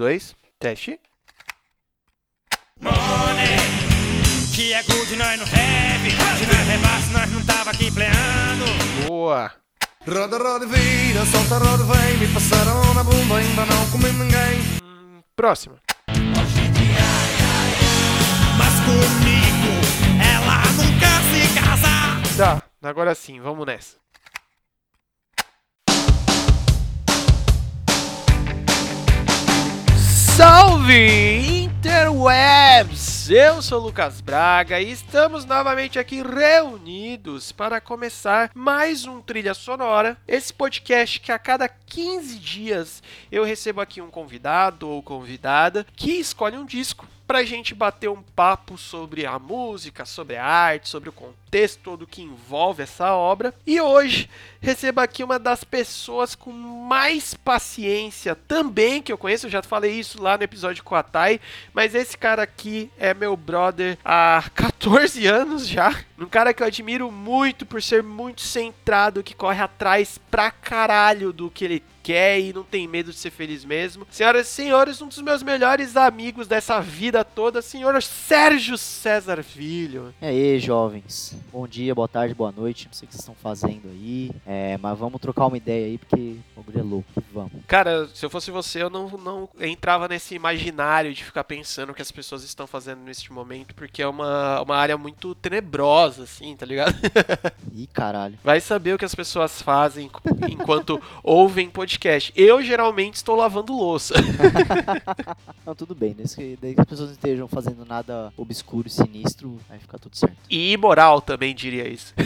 dois, teste. Money, que é good, nós não have. Se nós rebasse, nós não tava aqui pleando. Boa. Roda, roda e vira, solta, roda, vem Me passaram na bunda, ainda não comi ninguém próxima. Mas comigo, ela nunca se casa. Tá, agora sim, vamos nessa. Salve Interwebs! Eu sou Lucas Braga e estamos novamente aqui reunidos para começar mais um Trilha Sonora. Esse podcast que a cada 15 dias eu recebo aqui um convidado ou convidada que escolhe um disco pra gente bater um papo sobre a música, sobre a arte, sobre o contexto todo que envolve essa obra. E hoje recebo aqui uma das pessoas com mais paciência também que eu conheço, eu já falei isso lá no episódio com a Thay, mas esse cara aqui é meu brother há 14 anos já. Um cara que eu admiro muito por ser muito centrado, que corre atrás pra caralho do que ele quer e não tem medo de ser feliz mesmo. Senhoras e senhores, um dos meus melhores amigos dessa vida toda, senhor Sérgio César Filho. E aí, jovens? Bom dia, boa tarde, boa noite. Não sei o que vocês estão fazendo aí. É, mas vamos trocar uma ideia aí, porque o bagulho é louco. Vamos. Cara, se eu fosse você, eu não, não entrava nesse imaginário de ficar pensando o que as pessoas estão fazendo neste momento, porque é uma, uma área muito tenebrosa, assim, tá ligado? Ih, caralho. Vai saber o que as pessoas fazem enquanto ouvem podcast. Eu geralmente estou lavando louça. Não, tudo bem. Desde que, desde que as pessoas não estejam fazendo nada obscuro e sinistro, vai ficar tudo certo. E imoral também diria isso.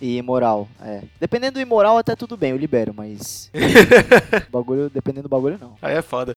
E imoral, é. Dependendo do imoral, até tudo bem, eu libero, mas. bagulho, dependendo do bagulho, não. Aí é foda.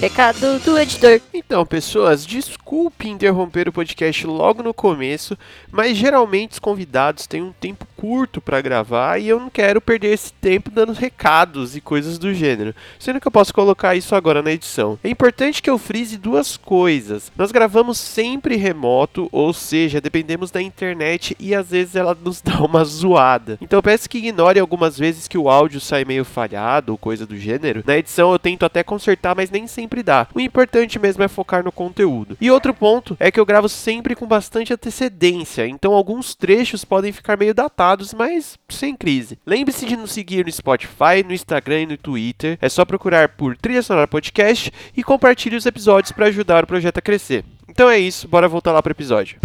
Recado do editor. Então, pessoas, desculpe interromper o podcast logo no começo, mas geralmente os convidados têm um tempo curto para gravar e eu não quero perder esse tempo dando recados e coisas do gênero, sendo que eu posso colocar isso agora na edição. É importante que eu frise duas coisas. Nós gravamos sempre remoto, ou seja, dependemos da internet e às vezes ela nos dá uma zoada. Então peço que ignore algumas vezes que o áudio sai meio falhado ou coisa do gênero. Na edição eu tento até consertar, mas nem sempre dá. O importante mesmo é focar no conteúdo. E outro ponto é que eu gravo sempre com bastante antecedência, então alguns trechos podem ficar meio datados, mas sem crise. Lembre-se de nos seguir no Spotify, no Instagram e no Twitter. É só procurar por Trilha Sonora Podcast e compartilhe os episódios para ajudar o projeto a crescer. Então é isso, bora voltar lá pro episódio.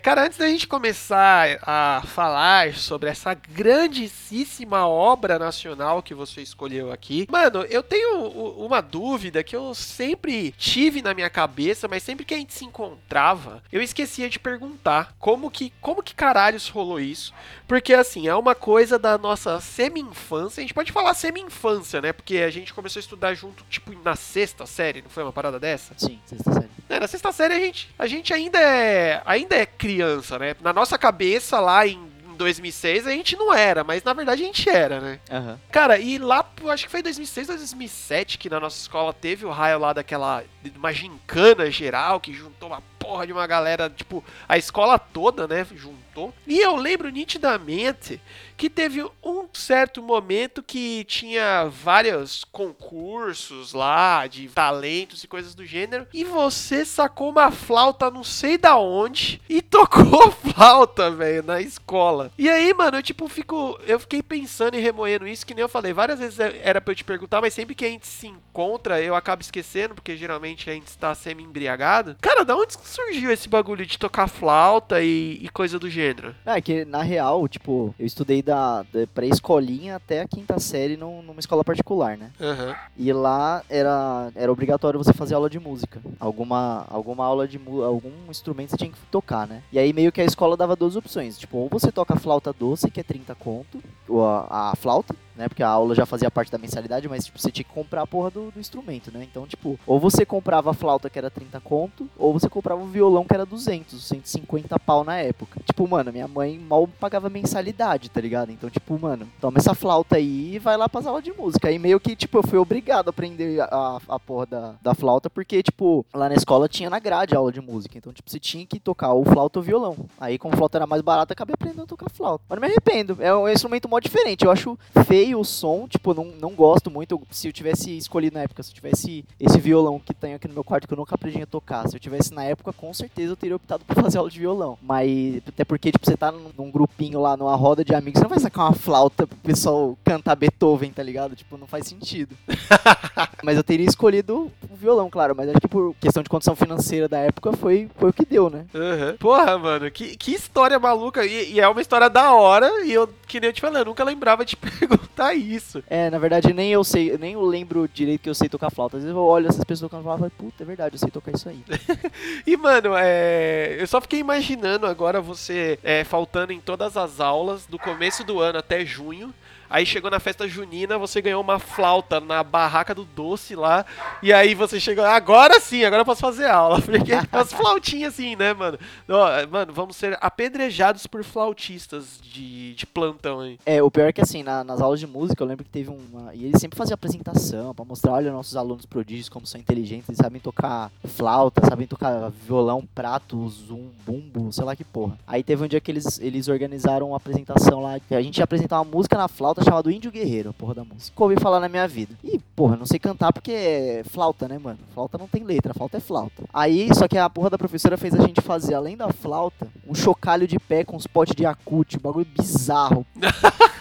Cara, antes da gente começar a falar sobre essa grandíssima obra nacional que você escolheu aqui, mano, eu tenho uma dúvida que eu sempre tive na minha cabeça, mas sempre que a gente se encontrava, eu esquecia de perguntar como que, como que caralhos rolou isso. Porque assim, é uma coisa da nossa semi-infância, a gente pode falar semi-infância, né? Porque a gente começou a estudar junto, tipo, na sexta série, não foi uma parada dessa? Sim, sexta série. É, na sexta série a gente, a gente ainda é ainda é criança, né? Na nossa cabeça lá em em 2006 a gente não era, mas na verdade a gente era, né? Aham. Cara, e lá, acho que foi 2006 ou 2007 que na nossa escola teve o raio lá daquela, uma gincana geral que juntou uma porra de uma galera, tipo, a escola toda, né, juntou. E eu lembro nitidamente que teve um certo momento que tinha vários concursos lá de talentos e coisas do gênero, e você sacou uma flauta não sei da onde e tocou flauta, velho, na escola. E aí, mano, eu tipo fico, eu fiquei pensando e remoendo isso, que nem eu falei, várias vezes era pra eu te perguntar, mas sempre que a gente se encontra, eu acabo esquecendo, porque geralmente a gente está semi-embriagado. Cara, da onde surgiu esse bagulho de tocar flauta e, e coisa do gênero? É que na real, tipo, eu estudei da, da pré-escolinha até a quinta série num- numa escola particular, né? Aham. E lá era, era obrigatório você fazer aula de música. Alguma, alguma aula de algum instrumento você tinha que tocar, né? E aí meio que a escola dava duas opções. Tipo, ou você toca flauta doce, que é 30 conto, ou a, a flauta, né? Porque a aula já fazia parte da mensalidade, mas tipo, você tinha que comprar a porra do, do instrumento, né? Então, tipo, ou você comprava a flauta que era 30 conto, ou você comprava o violão que era 200, 150 pau na época. Tipo, mano, minha mãe mal pagava mensalidade, tá ligado? Então, tipo, mano, toma essa flauta aí e vai lá pras aulas de música. Aí meio que, tipo, eu fui obrigado a aprender a, a porra da, da flauta, porque, tipo, lá na escola tinha na grade aula de música. Então, tipo, você tinha que tocar ou flauta ou violão. Aí, como flauta era mais barata, acabei aprendendo a tocar flauta. Mas não me arrependo. É um instrumento mó diferente. Eu acho feio amei o som, tipo, não, não gosto muito. Se eu tivesse escolhido na época, se eu tivesse esse violão que tenho aqui no meu quarto que eu nunca aprendi a tocar, se eu tivesse na época, com certeza eu teria optado por fazer aula de violão. Mas até porque, tipo, você tá num, num grupinho lá, numa roda de amigos, você não vai sacar uma flauta pro pessoal cantar Beethoven, tá ligado? Tipo, não faz sentido. mas eu teria escolhido o violão, claro, mas acho que por questão de condição financeira da época foi, foi o que deu, né? Aham. Porra, mano, que, que história maluca. E, e é uma história da hora. E eu, que nem eu te falei, eu nunca lembrava de perguntar isso. É, na verdade, nem eu sei, nem eu lembro direito que eu sei tocar flauta. Às vezes eu olho essas pessoas tocando flauta e falo, puta, é verdade, eu sei tocar isso aí. E, mano, é... eu só fiquei imaginando agora você é, faltando em todas as aulas, do começo do ano até junho. Aí chegou na festa junina, você ganhou uma flauta na barraca do doce lá. E aí você chegou, agora sim, agora eu posso fazer aula. Porque as flautinhas assim, né, mano? Ó, mano, vamos ser apedrejados por flautistas de, de plantão aí. É, o pior é que assim, na- nas aulas de música, eu lembro que teve uma. E eles sempre faziam apresentação pra mostrar, olha, nossos alunos prodígios, como são inteligentes, eles sabem tocar flauta, sabem tocar violão, prato, zoom, bumbo, sei lá que porra. Aí teve um dia que eles, eles organizaram uma apresentação lá. A gente ia apresentar uma música na flauta chamada Índio Guerreiro, a porra da música. Eu ouvi falar na minha vida. E, porra, não sei cantar porque é flauta, né, mano? Flauta não tem letra, flauta é flauta. Aí, só que a porra da professora fez a gente fazer, além da flauta, um chocalho de pé com uns potes de acute, um bagulho bizarro.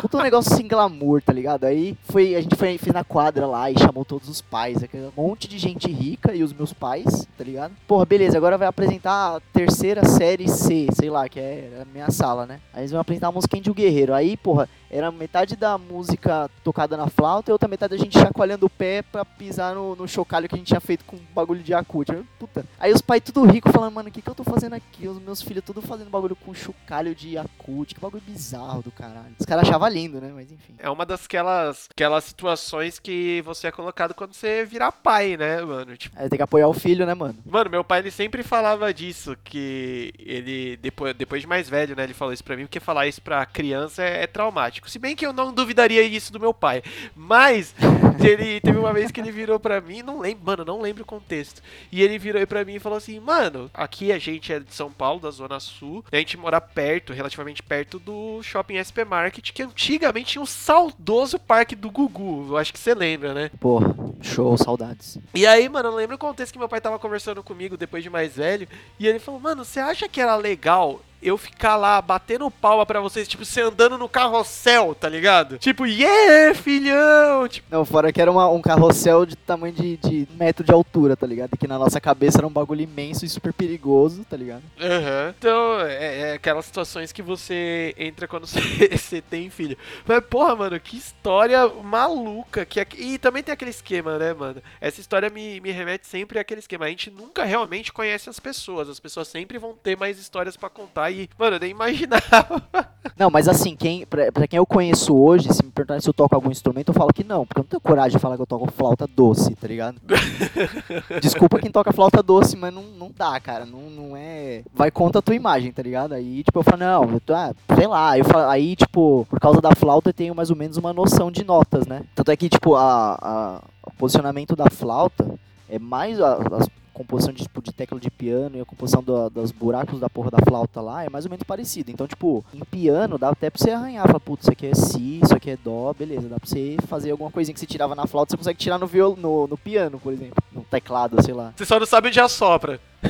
Puta um negócio sem glamour, tá ligado? Aí foi, a gente foi, fez na quadra lá e chamou todos os pais, aquele monte de gente rica e os meus pais, tá ligado? Porra, beleza, agora vai apresentar a terceira série C, sei lá, que é a minha sala, né? Aí eles vão apresentar a música de o Guerreiro. Aí, porra, era metade da música tocada na flauta e outra metade a gente chacoalhando o pé pra pisar no, no chocalho que a gente tinha feito com bagulho de. Eu, Puta. Aí os pais tudo rico falando, mano, o que, que eu tô fazendo aqui? Os meus filhos tudo fazendo bagulho com chocalho de acute. Que bagulho bizarro do caralho. Os caras achavam lindo, né? Mas enfim. É uma daquelas aquelas situações que você é colocado quando você virar pai, né, mano? Tipo, Aí tem que apoiar o filho, né, mano? Mano, meu pai ele sempre falava disso, que ele, depois, depois de mais velho, né, ele falou isso pra mim, porque falar isso pra criança é, é traumático. Se bem que eu não duvidaria isso do meu pai. Mas ele teve uma vez que ele virou pra mim, não lembro, mano, não lembro o contexto. E ele virou aí pra mim e falou assim: "Mano, aqui a gente é de São Paulo, da zona sul, e a gente mora perto, relativamente perto do Shopping SP Market, que antigamente tinha um saudoso parque do Gugu. Eu acho que você lembra, né? Porra, show, saudades. E aí, mano, eu lembro o contexto que meu pai tava conversando comigo depois de mais velho. E ele falou, mano, você acha que era legal eu ficar lá batendo palma pra vocês, tipo, você andando no carrossel, tá ligado? Tipo, yeah, filhão! Tipo, Não, fora que era uma- um carrossel de tamanho de, de metro de altura, tá ligado? Que na nossa cabeça era um bagulho imenso e super perigoso, tá ligado? aham. Então, é, é aquelas situações que você entra quando você, tem filho. Mas, porra, mano, que história maluca. Que, é- e também tem aquele esquema, né, mano? Essa história me, me remete sempre àquele esquema. A gente nunca realmente conhece as pessoas. As pessoas sempre vão ter mais histórias pra contar. E, mano, eu nem imaginava. Não, mas assim, quem, pra, pra quem eu conheço hoje, se me perguntarem se eu toco algum instrumento, eu falo que não, porque eu não tenho coragem de falar que eu toco flauta doce, tá ligado? Desculpa quem toca flauta doce, mas não, não dá, cara. Não, não é. Vai contra a tua imagem, tá ligado? Aí, tipo, eu falo, não, eu tô, ah, sei lá. Eu falo, aí, tipo, por causa da flauta eu tenho mais ou menos uma noção de notas, né? Tanto é que, tipo, a, a- o posicionamento da flauta é mais as composição de, tipo, de tecla de piano e a composição do- dos buracos da porra da flauta lá é mais ou menos parecido. Então, tipo, em piano dá até pra você arranhar. Fala, putz, isso aqui é si, isso aqui é dó, beleza. Dá pra você fazer alguma coisinha que você tirava na flauta, você consegue tirar no, viol, no, no piano, por exemplo. No teclado, sei lá. Você só não sabe onde assopra.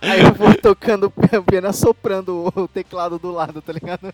Aí eu vou tocando o piano assoprando o teclado do lado, tá ligado?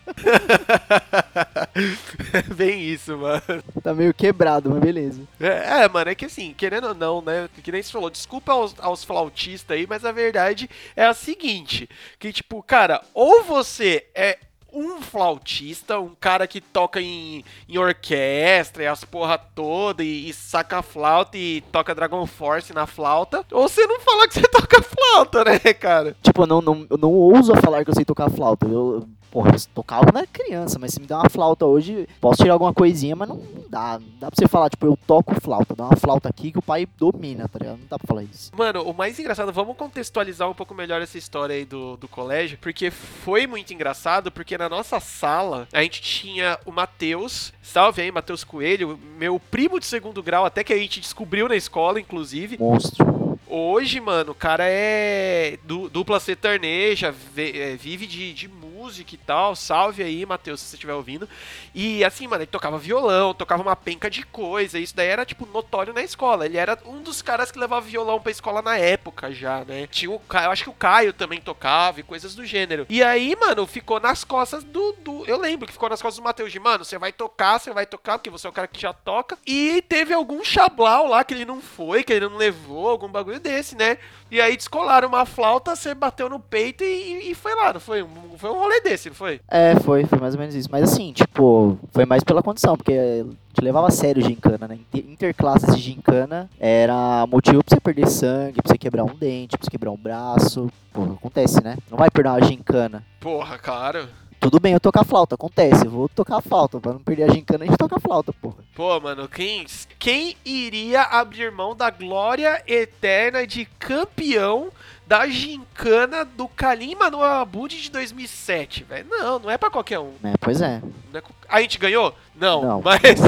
Bem isso, mano. Tá meio quebrado, mas beleza. É, é, mano, é que assim, querendo ou não, né? Que nem você falou, desculpa aos, aos flautistas aí, mas a verdade é a seguinte: que, tipo, cara, ou você é um flautista, um cara que toca em, em orquestra e as porra toda e, e saca flauta e toca Dragon Force na flauta, ou você não fala que você toca flauta, né, cara? Tipo, eu não, não, eu não ouso falar que eu sei tocar flauta. Eu, porra, eu tocava quando era criança, mas se me der uma flauta hoje, posso tirar alguma coisinha, mas não, não dá. Não dá pra você falar, tipo, eu toco flauta. Dá uma flauta aqui que o pai domina, tá ligado? Não dá pra falar isso. Mano, o mais engraçado, vamos contextualizar um pouco melhor essa história aí do, do colégio, porque foi muito engraçado, porque na nossa sala a gente tinha o Matheus, salve aí, Matheus Coelho, meu primo de segundo grau, até que a gente descobriu na escola, inclusive. Monstro. Hoje, mano, o cara é du- dupla sertaneja, é, vive de, de música música e tal. Salve aí, Matheus, se você estiver ouvindo. E assim, mano, ele tocava violão, tocava uma penca de coisa. Isso daí era, tipo, notório na escola. Ele era um dos caras que levava violão pra escola na época já, né? Tinha o Caio, eu acho que o Caio também tocava e coisas do gênero. E aí, mano, ficou nas costas do. do eu lembro que ficou nas costas do Matheus de, mano, você vai tocar, você vai tocar, porque você é o cara que já toca. E teve algum chablau lá que ele não foi, que ele não levou, algum bagulho desse, né? E aí descolaram uma flauta, você bateu no peito e, e foi lá, não foi? Um- Foi um rolê desse, não foi? É, foi, foi mais ou menos isso. Mas assim, tipo, foi mais pela condição, porque te levava a sério gincana, né? Inter- Interclasses de gincana era motivo pra você perder sangue, pra você quebrar um dente, pra você quebrar um braço. Pô, acontece, né? Não vai perder uma gincana. Porra, claro. Tudo bem eu tocar flauta, acontece. Eu vou tocar a flauta. Pra não perder a gincana, a gente toca a flauta, porra. Pô, mano, quem, quem iria abrir mão da glória eterna de campeão da gincana do Kalim Manuel Abud de 2007, velho? Não, não é pra qualquer um. É, pois é. É A gente ganhou? Não, Não. mas.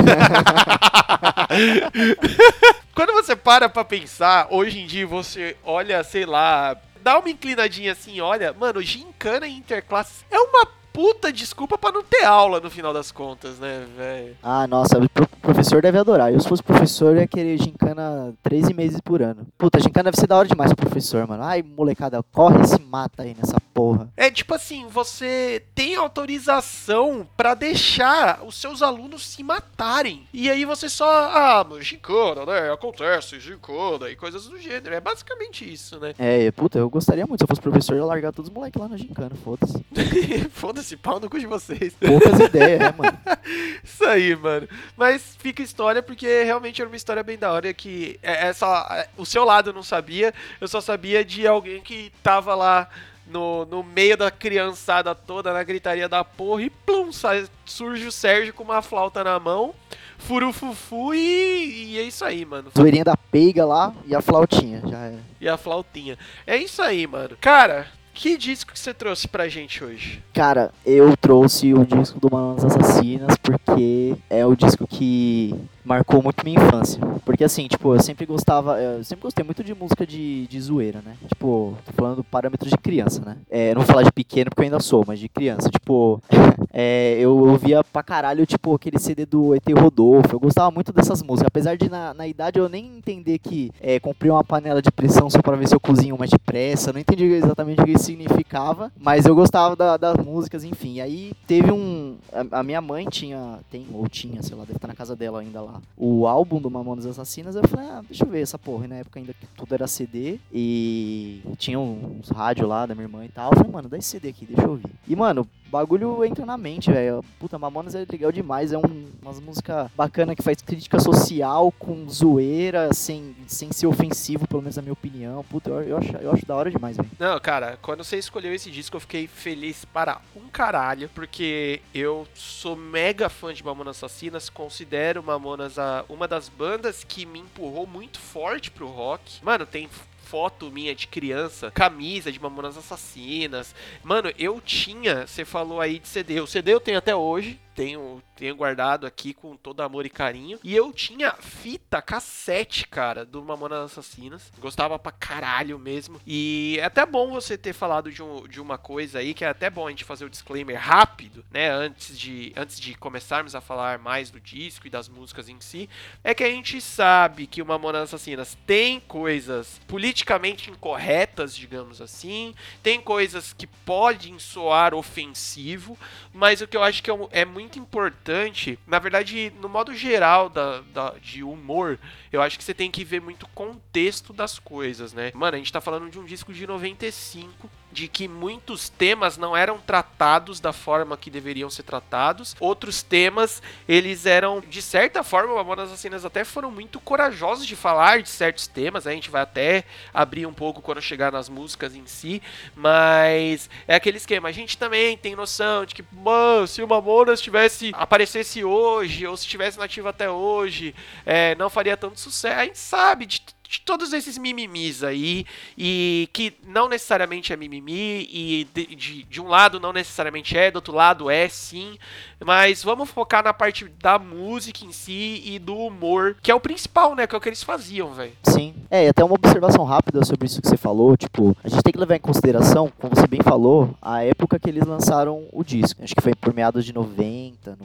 Quando você para pra pensar, hoje em dia você olha, sei lá, dá uma inclinadinha assim, olha, mano, gincana e interclasses é uma puta desculpa pra não ter aula no final das contas, né, velho? Ah, nossa, o pro- professor deve adorar. Eu, se fosse professor, ia querer gincana 13 meses por ano. Puta, gincana deve ser da hora demais pro professor, mano. Ai, molecada, corre e se mata aí nessa porra. É tipo assim, você tem autorização pra deixar os seus alunos se matarem. E aí você só, ah, mas gincana, né? Acontece, gincana e coisas do gênero. É basicamente isso, né? É, puta, eu gostaria muito. Se eu fosse professor, eu ia largar todos os moleques lá na gincana, foda-se. Foda-se, pau no cu de vocês. Poucas ideias, né, mano? Isso aí, mano. Mas fica história porque realmente era uma história bem da hora que é, é só, é, o seu lado eu não sabia, eu só sabia de alguém que tava lá no, no meio da criançada toda, na gritaria da porra, e plum, sai, surge o Sérgio com uma flauta na mão, furufufu e, e é isso aí, mano. Zoeirinha da peiga lá e a flautinha, já era. E a flautinha. É isso aí, mano. Cara, que disco que você trouxe pra gente hoje? Cara, eu trouxe o disco do Mamonas Assassinas porque é o disco que marcou muito minha infância. Porque assim, tipo, eu sempre gostava, eu sempre gostei muito de música de, de zoeira, né? Tipo, tô falando parâmetros de criança, né? É, não vou falar de pequeno porque eu ainda sou, mas de criança. Tipo, é, eu ouvia pra caralho, tipo, aquele CD do ET Rodolfo. Eu gostava muito dessas músicas. Apesar de na, na idade eu nem entender que é, comprei uma panela de pressão só pra ver se eu cozinho mais depressa. Não entendi exatamente o que isso significava. Mas eu gostava da- das músicas, enfim. Aí teve um. A, a minha mãe tinha. Tem, ou tinha, sei lá, deve estar na casa dela ainda lá. O álbum do Mamonas Assassinas. Eu falei, ah, deixa eu ver essa porra. E na época ainda que tudo era CD. E tinha uns rádios lá da minha irmã e tal. Eu falei, mano, dá esse CD aqui, deixa eu ouvir. E, mano, bagulho entra na mente, velho. Puta, Mamonas é legal demais. É um, umas músicas bacanas que faz crítica social com zoeira, sem, sem ser ofensivo, pelo menos na minha opinião. Puta, eu, eu, acho, eu acho da hora demais, velho. Não, cara, quando você escolheu esse disco, eu fiquei feliz para um caralho, porque eu sou mega fã de Mamonas Assassinas, considero Mamonas a, uma das bandas que me empurrou muito forte pro rock. Mano, tem foto minha de criança, camisa de Mamonas Assassinas. Mano, eu tinha, você falou aí de CD. O CD eu tenho até hoje, tenho, tenho guardado aqui com todo amor e carinho. E eu tinha fita cassete, cara, do Mamonas Assassinas. Gostava pra caralho mesmo. E é até bom você ter falado de, um- de uma coisa aí, que é até bom a gente fazer o disclaimer rápido, né? Antes de, antes de começarmos a falar mais do disco e das músicas em si. É que a gente sabe que o Mamonas Assassinas tem coisas politicamente incorretas, digamos assim. Tem coisas que podem soar ofensivo, mas o que eu acho que é, um- é muito importante, na verdade, no modo geral da, da- de humor, eu acho que você tem que ver muito contexto das coisas, né? Mano, a gente tá falando de um disco de 95, de que muitos temas não eram tratados da forma que deveriam ser tratados. Outros temas, eles eram, de certa forma, Mamonas Assassinas até foram muito corajosos de falar de certos temas. A gente vai até abrir um pouco quando chegar nas músicas em si. Mas é aquele esquema. A gente também tem noção de que, mano, se o Mamonas tivesse aparecesse hoje, ou se tivesse nativo até hoje, é, não faria tanto sucesso. A gente sabe de todos esses mimimis aí, e que não necessariamente é mimimi, e de, de, de um lado não necessariamente é, do outro lado é sim, mas vamos focar na parte da música em si e do humor, que é o principal, né? Que é o que eles faziam, velho. Sim. É, e até uma observação rápida sobre isso que você falou, tipo, a gente tem que levar em consideração, como você bem falou, a época que eles lançaram o disco. Acho que foi por meados de 90,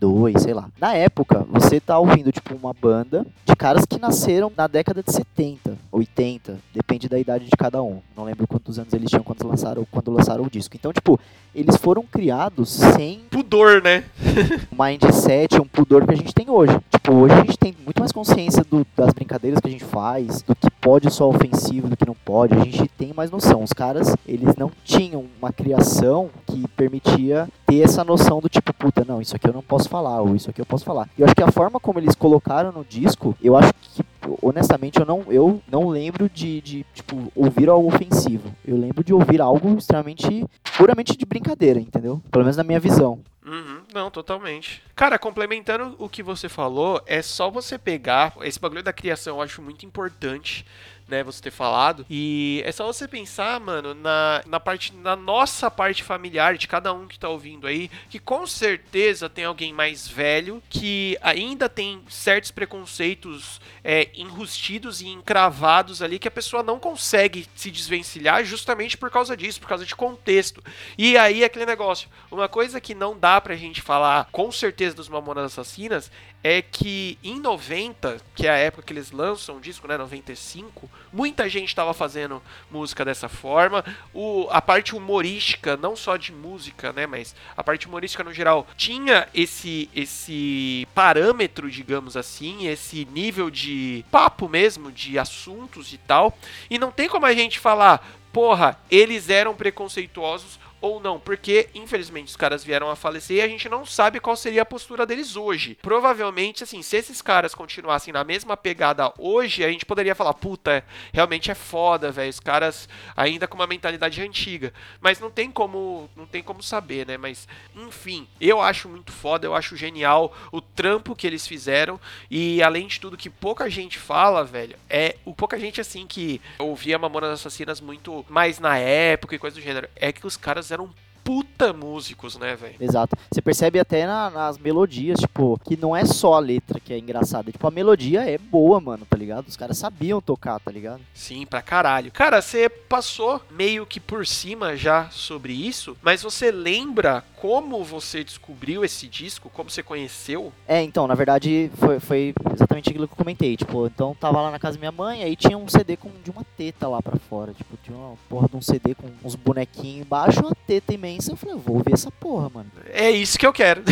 92, sei lá. Na época, você tá ouvindo, tipo, uma banda de caras que nasceram na década de 70, 80, depende da idade de cada um. Não lembro quantos anos eles tinham quando lançaram, quando lançaram o disco. Então, tipo, eles foram criados sem Pudor, né? um mindset, um pudor que a gente tem hoje. Tipo, hoje a gente tem muito mais consciência do- das brincadeiras que a gente faz, do que pode só ofensivo, do que não pode. A gente tem mais noção. Os caras, eles não tinham uma criação que permitia ter essa noção do tipo, puta, não, isso aqui eu não posso falar, ou isso aqui eu posso falar. E eu acho que a forma como eles colocaram no disco, eu acho que honestamente eu não, eu não lembro de, de tipo ouvir algo ofensivo. Eu lembro de ouvir algo extremamente puramente de brincadeira, entendeu? Pelo menos na minha visão. Uhum, não, totalmente. Cara, complementando o que você falou, é só você pegar. Esse bagulho da criação eu acho muito importante, né? Você ter falado. E é só você pensar, mano, na, na parte. Na nossa parte familiar de cada um que tá ouvindo aí, que com certeza tem alguém mais velho que ainda tem certos preconceitos é, enrustidos e encravados ali que a pessoa não consegue se desvencilhar justamente por causa disso, por causa de contexto. E aí aquele negócio, uma coisa que não dá pra gente falar com certeza dos Mamonas Assassinas é que em 90, que é a época que eles lançam o disco, né, 95, muita gente estava fazendo música dessa forma. O, a parte humorística, não só de música, né, mas a parte humorística no geral, tinha esse esse parâmetro, digamos assim, esse nível de papo mesmo, de assuntos e tal. E não tem como a gente falar, porra, eles eram preconceituosos ou não, porque infelizmente os caras vieram a falecer e a gente não sabe qual seria a postura deles hoje. Provavelmente, assim, se esses caras continuassem na mesma pegada hoje, a gente poderia falar, puta, realmente é foda, velho, os caras ainda com uma mentalidade antiga. Mas não tem como, não tem como saber, né? Mas enfim, eu acho muito foda, eu acho genial o trampo que eles fizeram e além de tudo que pouca gente fala, velho, é o pouca gente assim que ouvia Mamonas Assassinas muito mais na época e coisa do gênero, é que os caras eram puta músicos, né, velho? Exato. Você percebe até na- nas melodias, tipo, que não é só a letra que é engraçada. Tipo, a melodia é boa, mano, tá ligado? Os caras sabiam tocar, tá ligado? Sim, pra caralho. Cara, você passou meio que por cima já sobre isso, mas você lembra como você descobriu esse disco? Como você conheceu? É, então, na verdade, foi, foi exatamente aquilo que eu comentei. Tipo, então tava lá na casa da minha mãe, aí tinha um CD com, de uma teta lá pra fora. Tipo, tinha uma porra de um CD com uns bonequinhos embaixo, uma teta imensa. Eu falei, eu vou ouvir essa porra, mano. É isso que eu quero.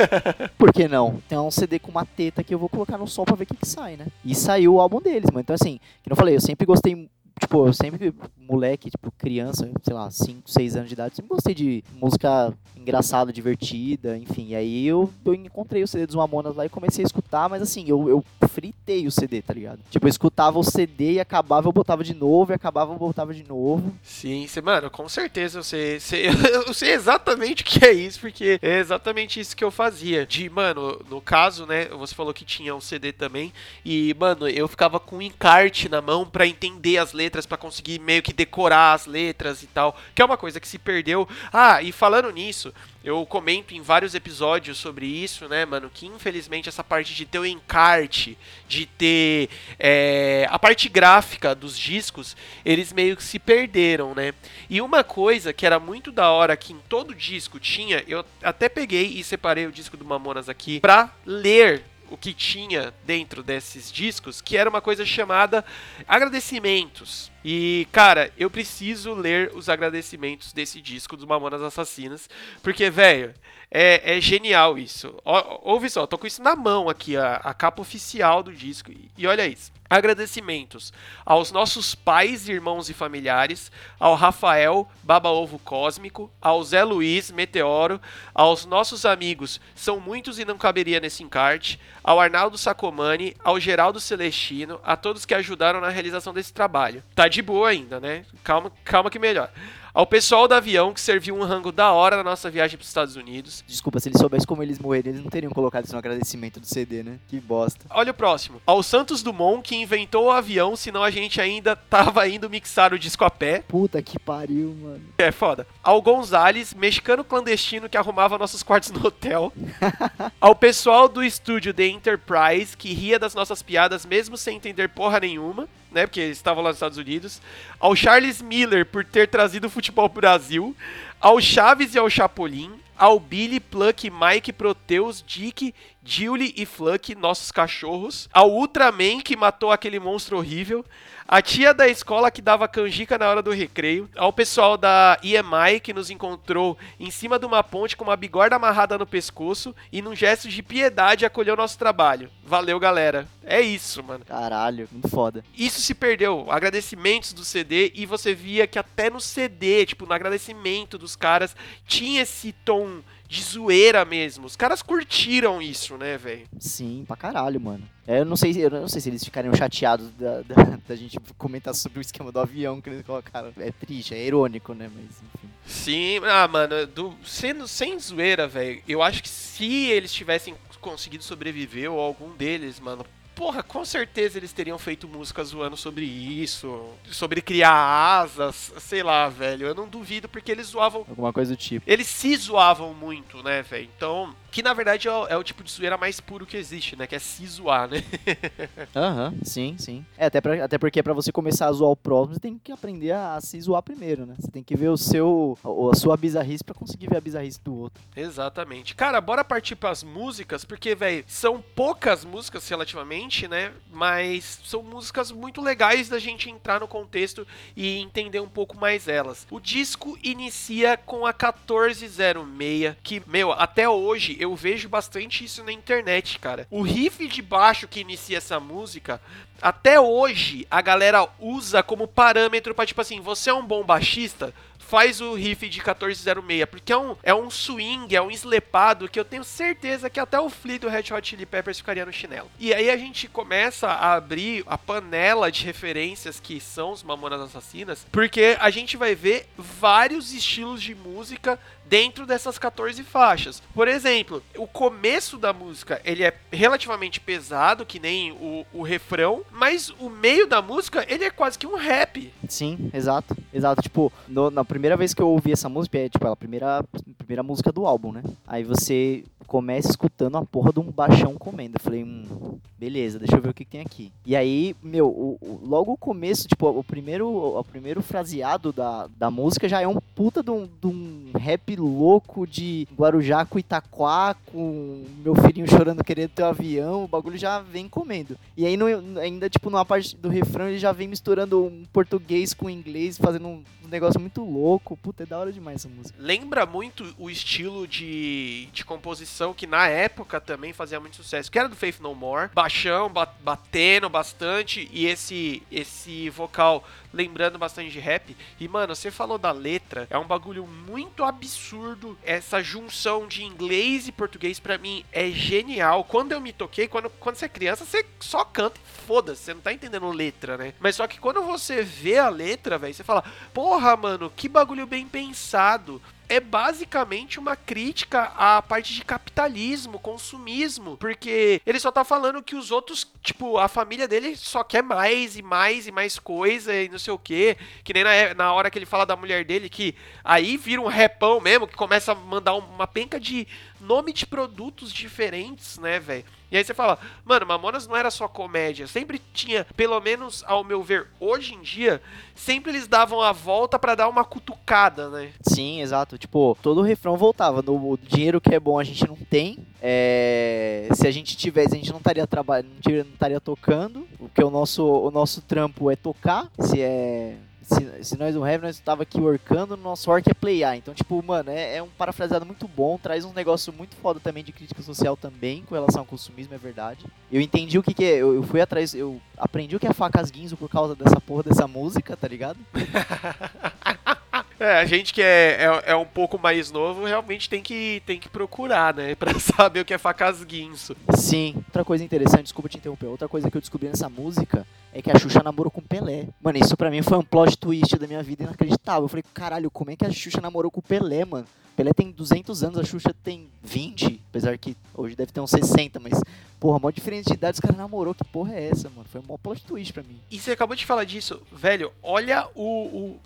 Por que não? Tem um CD com uma teta que eu vou colocar no som pra ver o que, que sai, né? E saiu o álbum deles, mano. Então, assim, que eu falei, eu sempre gostei. Tipo, eu sempre, moleque, tipo, criança, sei lá, 5, 6 anos de idade, sempre gostei de música engraçada, divertida, enfim. E aí eu, eu encontrei o CD dos Mamonas lá e comecei a escutar, mas assim, eu, eu fritei o CD, tá ligado? Tipo, eu escutava o CD e acabava, eu botava de novo, e acabava, eu botava de novo. Sim, cê, mano, com certeza eu sei, sei- eu sei exatamente o que é isso, porque é exatamente isso que eu fazia. De, mano, no caso, né, você falou que tinha um CD também, e, mano, eu ficava com um encarte na mão pra entender as letras, pra conseguir meio que decorar as letras e tal, que é uma coisa que se perdeu. Ah, e falando nisso, eu comento em vários episódios sobre isso, né, mano? Que infelizmente essa parte de ter o encarte, de ter é, a parte gráfica dos discos, eles meio que se perderam, né? E uma coisa que era muito da hora que em todo disco tinha, eu até peguei e separei o disco do Mamonas aqui pra ler o que tinha dentro desses discos, que era uma coisa chamada agradecimentos. E, cara, eu preciso ler os agradecimentos desse disco dos Mamonas Assassinas, porque, velho, é, é genial isso. Ó, ouve só, tô com isso na mão aqui, a, a capa oficial do disco, e, olha isso. Agradecimentos aos nossos pais, irmãos e familiares, ao Rafael, Baba Ovo Cósmico, ao Zé Luiz, Meteoro, aos nossos amigos, são muitos e não caberia nesse encarte, ao Arnaldo Sacomani, ao Geraldo Celestino, a todos que ajudaram na realização desse trabalho. Tá de boa ainda, né? Calma, calma que melhor. Ao pessoal do avião que serviu um rango da hora na nossa viagem pros Estados Unidos. Desculpa, se eles soubessem como eles morreram, eles não teriam colocado isso no agradecimento do CD, né? Que bosta. Olha o próximo. Ao Santos Dumont que inventou o avião, senão a gente ainda tava indo mixar o disco a pé. Puta que pariu, mano. É foda. Ao Gonzales, mexicano clandestino que arrumava nossos quartos no hotel. Ao pessoal do estúdio The Enterprise, que ria das nossas piadas mesmo sem entender porra nenhuma, né? Porque eles estavam lá nos Estados Unidos. Ao Charles Miller por ter trazido o futebol pro Brasil. Ao Chaves e ao Chapolin. Ao Billy, Pluck, Mike, Proteus, Dick, Julie e Fluck, nossos cachorros. Ao Ultraman, que matou aquele monstro horrível. A tia da escola que dava canjica na hora do recreio. Ao pessoal da EMI que nos encontrou em cima de uma ponte com uma bigorna amarrada no pescoço e num gesto de piedade acolheu nosso trabalho. Valeu, galera. É isso, mano. Caralho, muito foda. Isso se perdeu. Agradecimentos do CD e você via que até no CD, tipo, no agradecimento dos caras, tinha esse tom de zoeira mesmo. Os caras curtiram isso, né, velho? Sim, pra caralho, mano. É, Eu não sei, eu não sei se eles ficariam chateados da, da, da gente comentar sobre o esquema do avião que eles colocaram. É triste, é irônico, né? Mas enfim. Sim, ah, mano, do, sendo, sem zoeira, velho, eu acho que se eles tivessem conseguido sobreviver, ou algum deles, mano, porra, com certeza eles teriam feito música zoando sobre isso, sobre criar asas, sei lá, velho. Eu não duvido porque eles zoavam. Alguma coisa do tipo. Eles se zoavam muito, né, velho? Então, que na verdade é o, é o tipo de zoeira mais puro que existe, né? Que é se zoar, né? Aham, sim, sim. É, até, pra, até porque pra você começar a zoar o próximo, você tem que aprender a, a se zoar primeiro, né? Você tem que ver o seu, a, a sua bizarrice pra conseguir ver a bizarrice do outro. Exatamente. Cara, bora partir pras músicas, porque, velho, são poucas músicas relativamente, né? Mas são músicas muito legais da gente entrar no contexto e entender um pouco mais elas. O disco inicia com a 1406, que, meu, até hoje eu vejo bastante isso na internet, cara. O riff de baixo que inicia essa música, até hoje a galera usa como parâmetro pra, tipo assim, você é um bom baixista? faz o riff de 1406, porque é um, é um swing, é um eslepado que eu tenho certeza que até o Flea do Red Hot Chili Peppers ficaria no chinelo. E aí a gente começa a abrir a panela de referências que são os Mamonas Assassinas, porque a gente vai ver vários estilos de música dentro dessas 14 faixas. Por exemplo, o começo da música, ele é relativamente pesado, que nem o, o refrão, mas o meio da música, ele é quase que um rap. Sim, exato. Exato. Tipo, no- na primeira vez que eu ouvi essa música, é tipo a primeira, primeira música do álbum, né? Aí você começa escutando a porra de um baixão comendo. Eu falei, hum, beleza, deixa eu ver o que, que tem aqui. E aí, meu, o- o- logo o começo, tipo, o primeiro, o primeiro fraseado da, da música já é um puta de um, de um rap louco de Guarujá com Itaquá, com meu filhinho chorando querendo ter um avião, o bagulho já vem comendo. E aí, no- ainda, tipo, numa parte do refrão, ele já vem misturando um português com inglês, fazendo um, um negócio muito louco. Puta, é da hora demais essa música. Lembra muito o estilo de, de composição que na época também fazia muito sucesso, que era do Faith No More. Baixão, ba- batendo bastante e esse, esse vocal lembrando bastante de rap. E, mano, você falou da letra, é um bagulho muito absurdo. Essa junção de inglês e português pra mim é genial. Quando eu me toquei, quando, quando você é criança, você só canta e foda-se, você não tá entendendo letra, né? Mas só que quando você vê a letra, velho, você fala, porra, mano, que bagulho bem pensado é basicamente uma crítica à parte de capitalismo, consumismo, porque ele só tá falando que os outros, tipo, a família dele só quer mais e mais e mais coisa e não sei o que, que nem na, é- na hora que ele fala da mulher dele, que aí vira um repão mesmo, que começa a mandar uma penca de nome de produtos diferentes, né, velho? E aí você fala, mano, Mamonas não era só comédia, sempre tinha, pelo menos ao meu ver, hoje em dia, sempre eles davam a volta pra dar uma cutucada, né? Sim, exato. Tipo, todo o refrão voltava. No dinheiro que é bom a gente não tem. É, se a gente tivesse, a gente não estaria trabalhando, não estaria tocando. Porque o nosso, o nosso trampo é tocar. Se é. Se, se nós não have, nós estava aqui workando, o nosso work é playar. Então, tipo, mano, é, é um parafraseado muito bom, traz um negócio muito foda também de crítica social também, com relação ao consumismo, é verdade. Eu entendi o que, que é, eu, eu fui atrás, eu aprendi o que é facas guinzo por causa dessa porra dessa música, tá ligado? É, a gente que é, é, é um pouco mais novo realmente tem que, tem que procurar, né? Pra saber o que é facas guinso. Sim. Outra coisa interessante, desculpa te interromper, outra coisa que eu descobri nessa música é que a Xuxa namorou com Pelé. Mano, isso pra mim foi um plot twist da minha vida inacreditável. Eu falei, caralho, como é que a Xuxa namorou com o Pelé, mano? Pelé tem 200 anos, a Xuxa tem 20, apesar que hoje deve ter uns 60, mas, porra, mó diferença de idade, os caras namorou, que porra é essa, mano? Foi um mó plot twist pra mim. E você acabou de falar disso, velho. Olha o,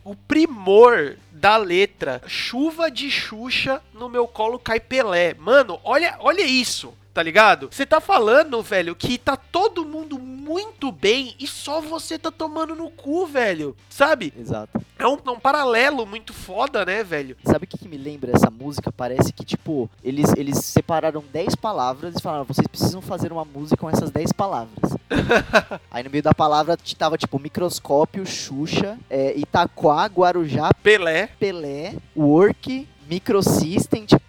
o, o primor da letra. Chuva de Xuxa no meu colo cai Pelé. Mano, olha, olha isso. Tá ligado? Você tá falando, velho, que tá todo mundo muito bem e só você tá tomando no cu, velho. Sabe? Exato. É um, um paralelo muito foda, né, velho? Sabe o que, que me lembra essa música? Parece que, tipo, eles, eles separaram 10 palavras e falaram, vocês precisam fazer uma música com essas 10 palavras. Aí no meio da palavra tava, tipo, microscópio, Xuxa, é, Itaquá, Guarujá, Pelé. Pelé, Work, Microsystem, tipo,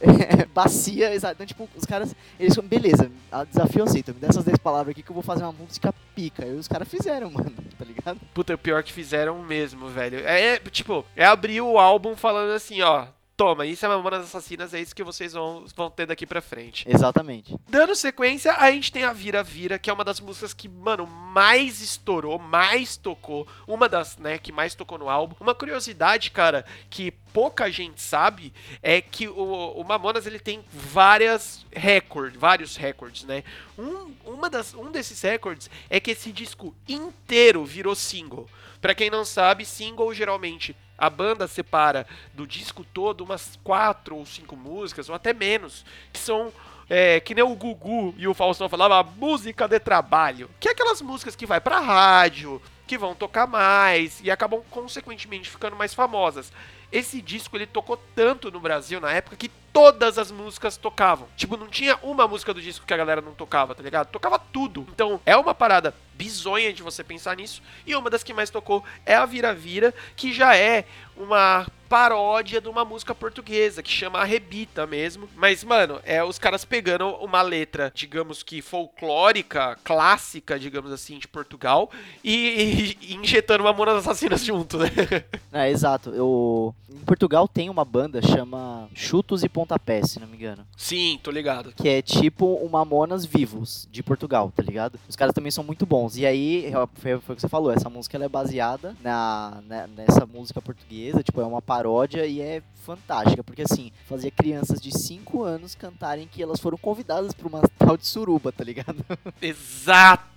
bacia, exato. Então, tipo, os caras, eles falam, beleza, a desafio aceito, me dá essas 10 palavras aqui que eu vou fazer uma música pica. E os caras fizeram, mano, tá ligado? Puta, o pior que fizeram mesmo, velho. É, é, tipo, é abrir o álbum falando assim, ó. Toma, isso é Mamonas Assassinas, é isso que vocês vão, vão ter daqui pra frente. Exatamente. Dando sequência, a gente tem a Vira Vira, que é uma das músicas que, mano, mais estourou, mais tocou. Uma das, né, que mais tocou no álbum. Uma curiosidade, cara, que pouca gente sabe, é que o, o Mamonas, ele tem várias recordes, vários recordes, né? Um, uma das, um desses recordes é que esse disco inteiro virou single. Pra quem não sabe, single geralmente a banda separa do disco todo umas quatro ou cinco músicas, ou até menos, que são é, que nem o Gugu e o Faustão falavam, música de trabalho. Que é aquelas músicas que vai pra rádio, que vão tocar mais e acabam consequentemente ficando mais famosas. Esse disco ele tocou tanto no Brasil na época que todas as músicas tocavam. Tipo, não tinha uma música do disco que a galera não tocava, tá ligado? Tocava tudo. Então, é uma parada bizonha de você pensar nisso. E uma das que mais tocou é a Vira Vira, que já é uma paródia de uma música portuguesa que chama Arrebita mesmo. Mas, mano, é os caras pegando uma letra, digamos que folclórica, clássica, digamos assim, de Portugal, e, e injetando Mamonas Assassinas junto, né? É, exato. Eu... Em Portugal tem uma banda chama Chutos e Pontapés, se não me engano. Sim, tô ligado. Que é tipo o Mamonas Vivos de Portugal, tá ligado? Os caras também são muito bons. E aí, foi, foi o que você falou, essa música ela é baseada na, na- nessa música portuguesa, tipo, é uma paródia e é fantástica, porque assim, fazia crianças de 5 anos cantarem que elas foram convidadas pra uma tal de suruba, tá ligado?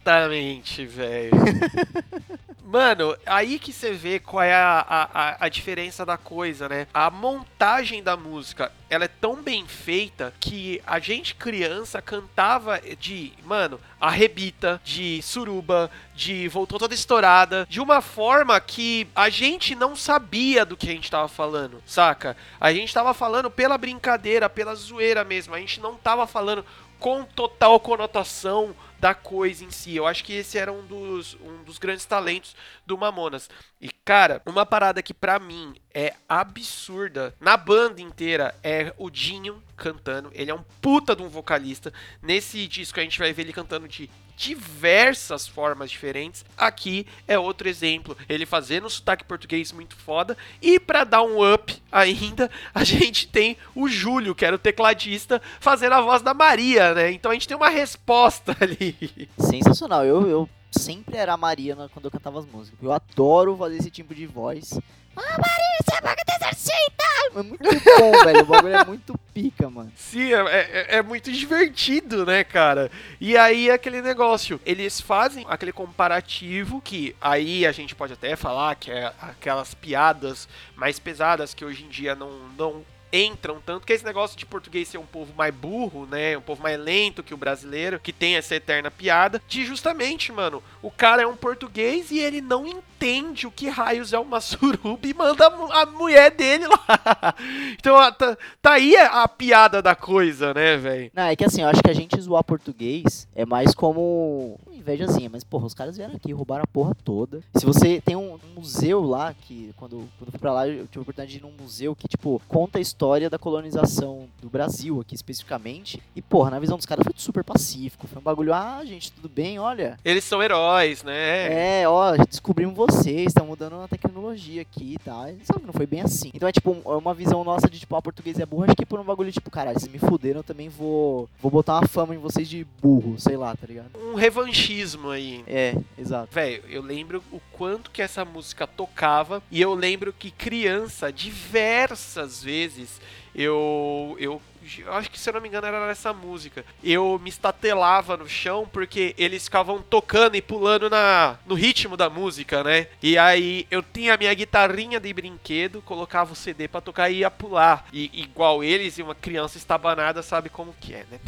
Exatamente, velho. Mano, aí que você vê qual é a, a, a- diferença da coisa, né? A montagem da música, ela é tão bem feita que a gente criança cantava de, mano, arrebita, de suruba, de voltou toda estourada, de uma forma que a gente não sabia do que a gente tava falando, saca? A gente tava falando pela brincadeira, pela zoeira mesmo, a gente não tava falando com total conotação da coisa em si. Eu acho que esse era um dos, um dos grandes talentos do Mamonas. E, cara, uma parada que pra mim é absurda na banda inteira é o Dinho cantando. Ele é um puta de um vocalista. Nesse disco a gente vai ver ele cantando de diversas formas diferentes. Aqui é outro exemplo. Ele fazendo um sotaque português muito foda. E pra dar um up ainda, a gente tem o Júlio, que era o tecladista, fazendo a voz da Maria, né? Então a gente tem uma resposta ali. Sensacional. Eu, eu sempre era a Maria quando eu cantava as músicas. Eu adoro fazer esse tipo de voz. Ah, Maria, você é vaga exercita! É muito bom, velho. O bagulho é muito pica, mano. Sim, é, é- é muito divertido, né, cara? E aí aquele negócio, eles fazem aquele comparativo que aí a gente pode até falar que é aquelas piadas mais pesadas que hoje em dia não, não entram tanto, que esse negócio de português ser um povo mais burro, né? Um povo mais lento que o brasileiro, que tem essa eterna piada, de justamente, mano, o cara é um português e ele não entende o que raios é uma suruba e manda a mu- a mulher dele lá. Então, tá, tá aí a, a piada da coisa, né, velho? Não, é que assim, eu acho que a gente zoar português é mais como invejazinha, mas porra, os caras vieram aqui, roubaram a porra toda. Se você tem um museu lá, que quando, quando eu fui pra lá, eu tive a oportunidade de ir num museu que, tipo, conta a história da colonização do Brasil aqui especificamente. E, porra, na visão dos caras foi super pacífico. Foi um bagulho, ah, gente, tudo bem, olha. Eles são heróis, né? É, ó, descobrimos vocês, estão mudando a tecnologia aqui e tal. E Sabe, não foi bem assim. Então é tipo, um- é uma visão nossa de tipo, ah, português é burro, acho que por um bagulho tipo, caralho, vocês me fuderam, eu também vou, vou botar uma fama em vocês de burro, sei lá, tá ligado? Um revanchismo aí. É, exato. Velho, eu lembro o quanto que essa música tocava e eu lembro que criança, diversas vezes, eu, eu, eu acho que se eu não me engano era essa música. Eu me estatelava no chão porque eles ficavam tocando e pulando na, no ritmo da música, né? E aí eu tinha a minha guitarrinha de brinquedo, colocava o CD pra tocar e ia pular. E igual eles e uma criança estabanada sabe como que é, né?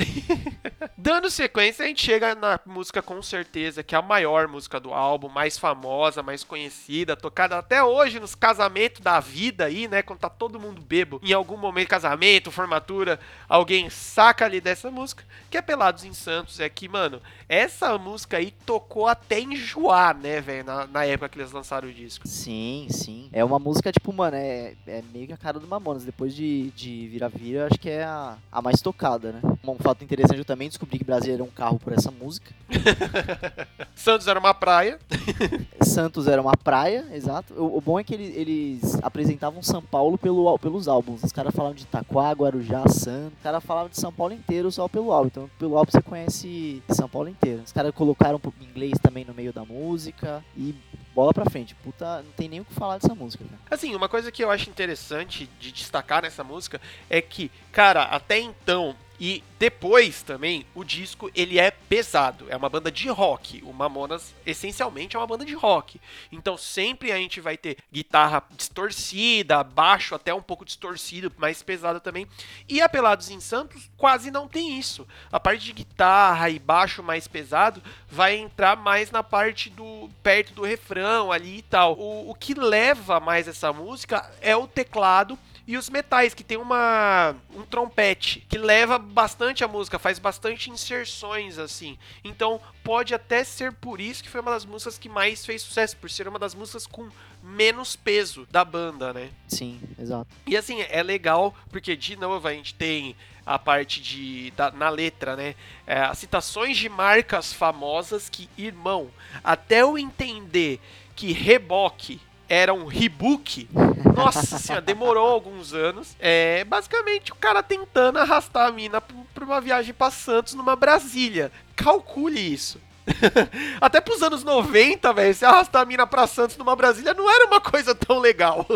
Dando sequência, a gente chega na música com certeza, que é a maior música do álbum, mais famosa, mais conhecida, tocada até hoje nos casamentos da vida aí, né? Quando tá todo mundo bebo. Em algum momento, casamento, formatura, alguém saca ali dessa música, que é Pelados em Santos. É que, mano, essa música aí tocou até enjoar, né, velho? Na, na época que eles lançaram o disco. Sim, sim. É uma música, tipo, mano, é, é meio que a cara do Mamonas. Depois de, de Vira-Vira, acho que é a, a mais tocada, né? Um fato interessante, eu também descobri que Brasília era um carro por essa música. Santos era uma praia. Santos era uma praia, exato. O, o bom é que ele- eles apresentavam São Paulo pelo, pelos álbuns. Os caras falavam de Itaquá, Guarujá, Santos. Os caras falavam de São Paulo inteiro só pelo álbum. Então, pelo álbum você conhece São Paulo inteiro. Os caras colocaram um pouco de inglês também no meio da música. E bola pra frente. Puta, não tem nem o que falar dessa música, cara. Assim, uma coisa que eu acho interessante de destacar nessa música é que, cara, até então e depois também, o disco ele é pesado, é uma banda de rock. O Mamonas essencialmente é uma banda de rock. Então sempre a gente vai ter guitarra distorcida, baixo até um pouco distorcido, mais pesado também. E a Pelados em Santos quase não tem isso. A parte de guitarra e baixo mais pesado vai entrar mais na parte do perto do refrão ali e tal. O, o que leva mais essa música é o teclado e os metais, que tem uma um trompete que leva bastante a música, faz bastante inserções assim. Então, pode até ser por isso que foi uma das músicas que mais fez sucesso, por ser uma das músicas com menos peso da banda, né? Sim, exato. E assim, é legal porque de novo a gente tem a parte de da- na letra, né? É, as citações de marcas famosas que, irmão, até eu entender que reboque era um rebook, nossa senhora, demorou alguns anos. É basicamente o cara tentando arrastar a mina pra uma viagem pra Santos numa Brasília. Calcule isso. Até pros anos 90, velho, se arrastar a mina pra Santos numa Brasília não era uma coisa tão legal.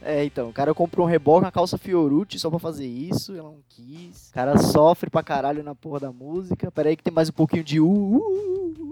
É, então, o cara comprou um reboque, uma calça Fiorucci só pra fazer isso, ela não quis. O cara sofre pra caralho na porra da música. Pera aí que tem mais um pouquinho de uh, uh, uh, uh.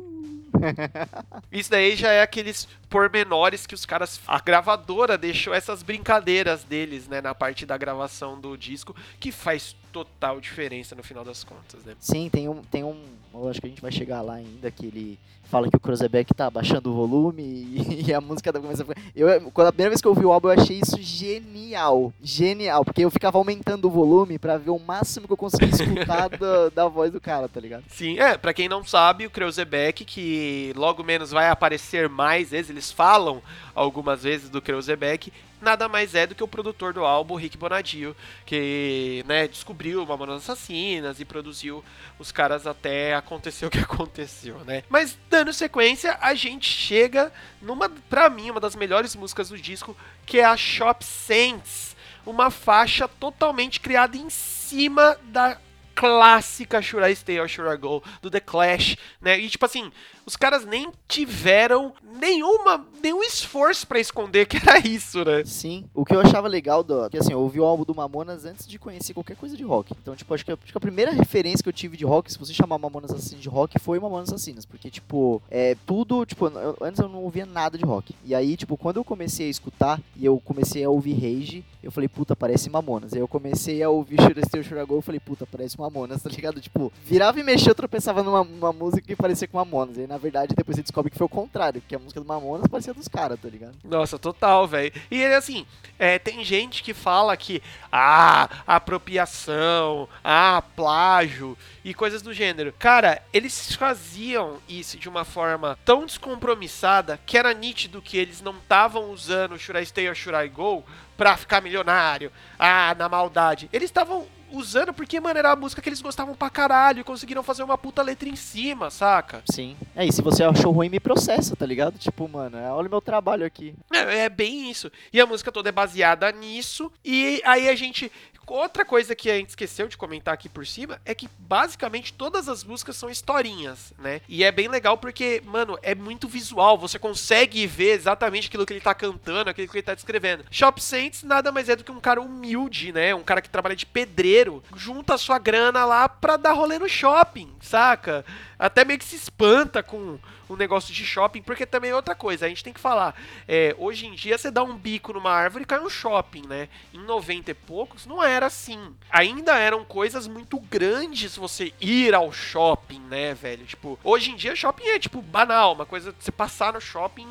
Isso daí já é aqueles pormenores que os caras. A gravadora deixou essas brincadeiras deles, né, na parte da gravação do disco, que faz total diferença no final das contas, né? Sim, tem um, tem um. Eu acho que a gente vai chegar lá ainda, que ele fala que o Cruzebeck tá baixando o volume e, e a música tá começando a ficar. Eu, quando a primeira vez que eu ouvi o álbum, eu achei isso genial. Genial, porque eu ficava aumentando o volume pra ver o máximo que eu conseguia escutar da, da voz do cara, tá ligado? Sim, é, pra quem não sabe, o Kreuzebeck, que logo menos vai aparecer mais vezes, eles falam algumas vezes do Kreuzebeck, nada mais é do que o produtor do álbum, Rick Bonadio, que, né, descobriu Mamonas Assassinas e produziu os caras até acontecer o que aconteceu, né? Mas dando sequência, a gente chega numa, pra mim, uma das melhores músicas do disco, que é a Shop Saints, uma faixa totalmente criada em cima da clássica Should I Stay or Should I Go do The Clash, né? E tipo assim, os caras nem tiveram nenhuma nenhum esforço pra esconder que era isso, né? Sim. O que eu achava legal do. Que assim, eu ouvi o álbum do Mamonas antes de conhecer qualquer coisa de rock. Então, tipo, acho que, acho que a primeira referência que eu tive de rock, se você chamar Mamonas Assassinas de rock, foi Mamonas Assassinas. Porque, tipo, é tudo. Tipo, eu- antes eu não ouvia nada de rock. E aí, tipo, quando eu comecei a escutar e eu comecei a ouvir Rage, eu falei, puta, parece Mamonas. Aí eu comecei a ouvir I Go, eu falei, puta, parece Mamonas, tá ligado? Tipo, virava e mexia, eu tropeçava numa, numa música que parecia com Mamonas. Aí, na verdade, depois você descobre que foi o contrário, porque a música do Mamonas parecia dos caras, tá ligado? Nossa, total, velho. E ele assim, é, tem gente que fala que ah, apropriação, ah, plágio e coisas do gênero. Cara, eles faziam isso de uma forma tão descompromissada que era nítido que eles não estavam usando Should I Stay or Should I Go pra ficar milionário, ah, na maldade. Eles estavam usando porque, mano, era a música que eles gostavam pra caralho e conseguiram fazer uma puta letra em cima, saca? Sim. É, e se você achou ruim, me processa, tá ligado? Tipo, mano, é, olha o meu trabalho aqui. É, é bem isso. E a música toda é baseada nisso. E aí a gente. Outra coisa que a gente esqueceu de comentar aqui por cima é que basicamente todas as músicas são historinhas, né? E é bem legal porque, mano, é muito visual. Você consegue ver exatamente aquilo que ele tá cantando, aquilo que ele tá descrevendo. Shop Saints nada mais é do que um cara humilde, né? Um cara que trabalha de pedreiro, junta a sua grana lá pra dar rolê no shopping, saca? Até meio que se espanta com um negócio de shopping, porque também é outra coisa, a gente tem que falar. É, hoje em dia você dá um bico numa árvore e cai um shopping, né? Em 90 e poucos não era assim. Ainda eram coisas muito grandes você ir ao shopping, né, velho? Tipo, hoje em dia shopping é tipo banal, uma coisa você passar no shopping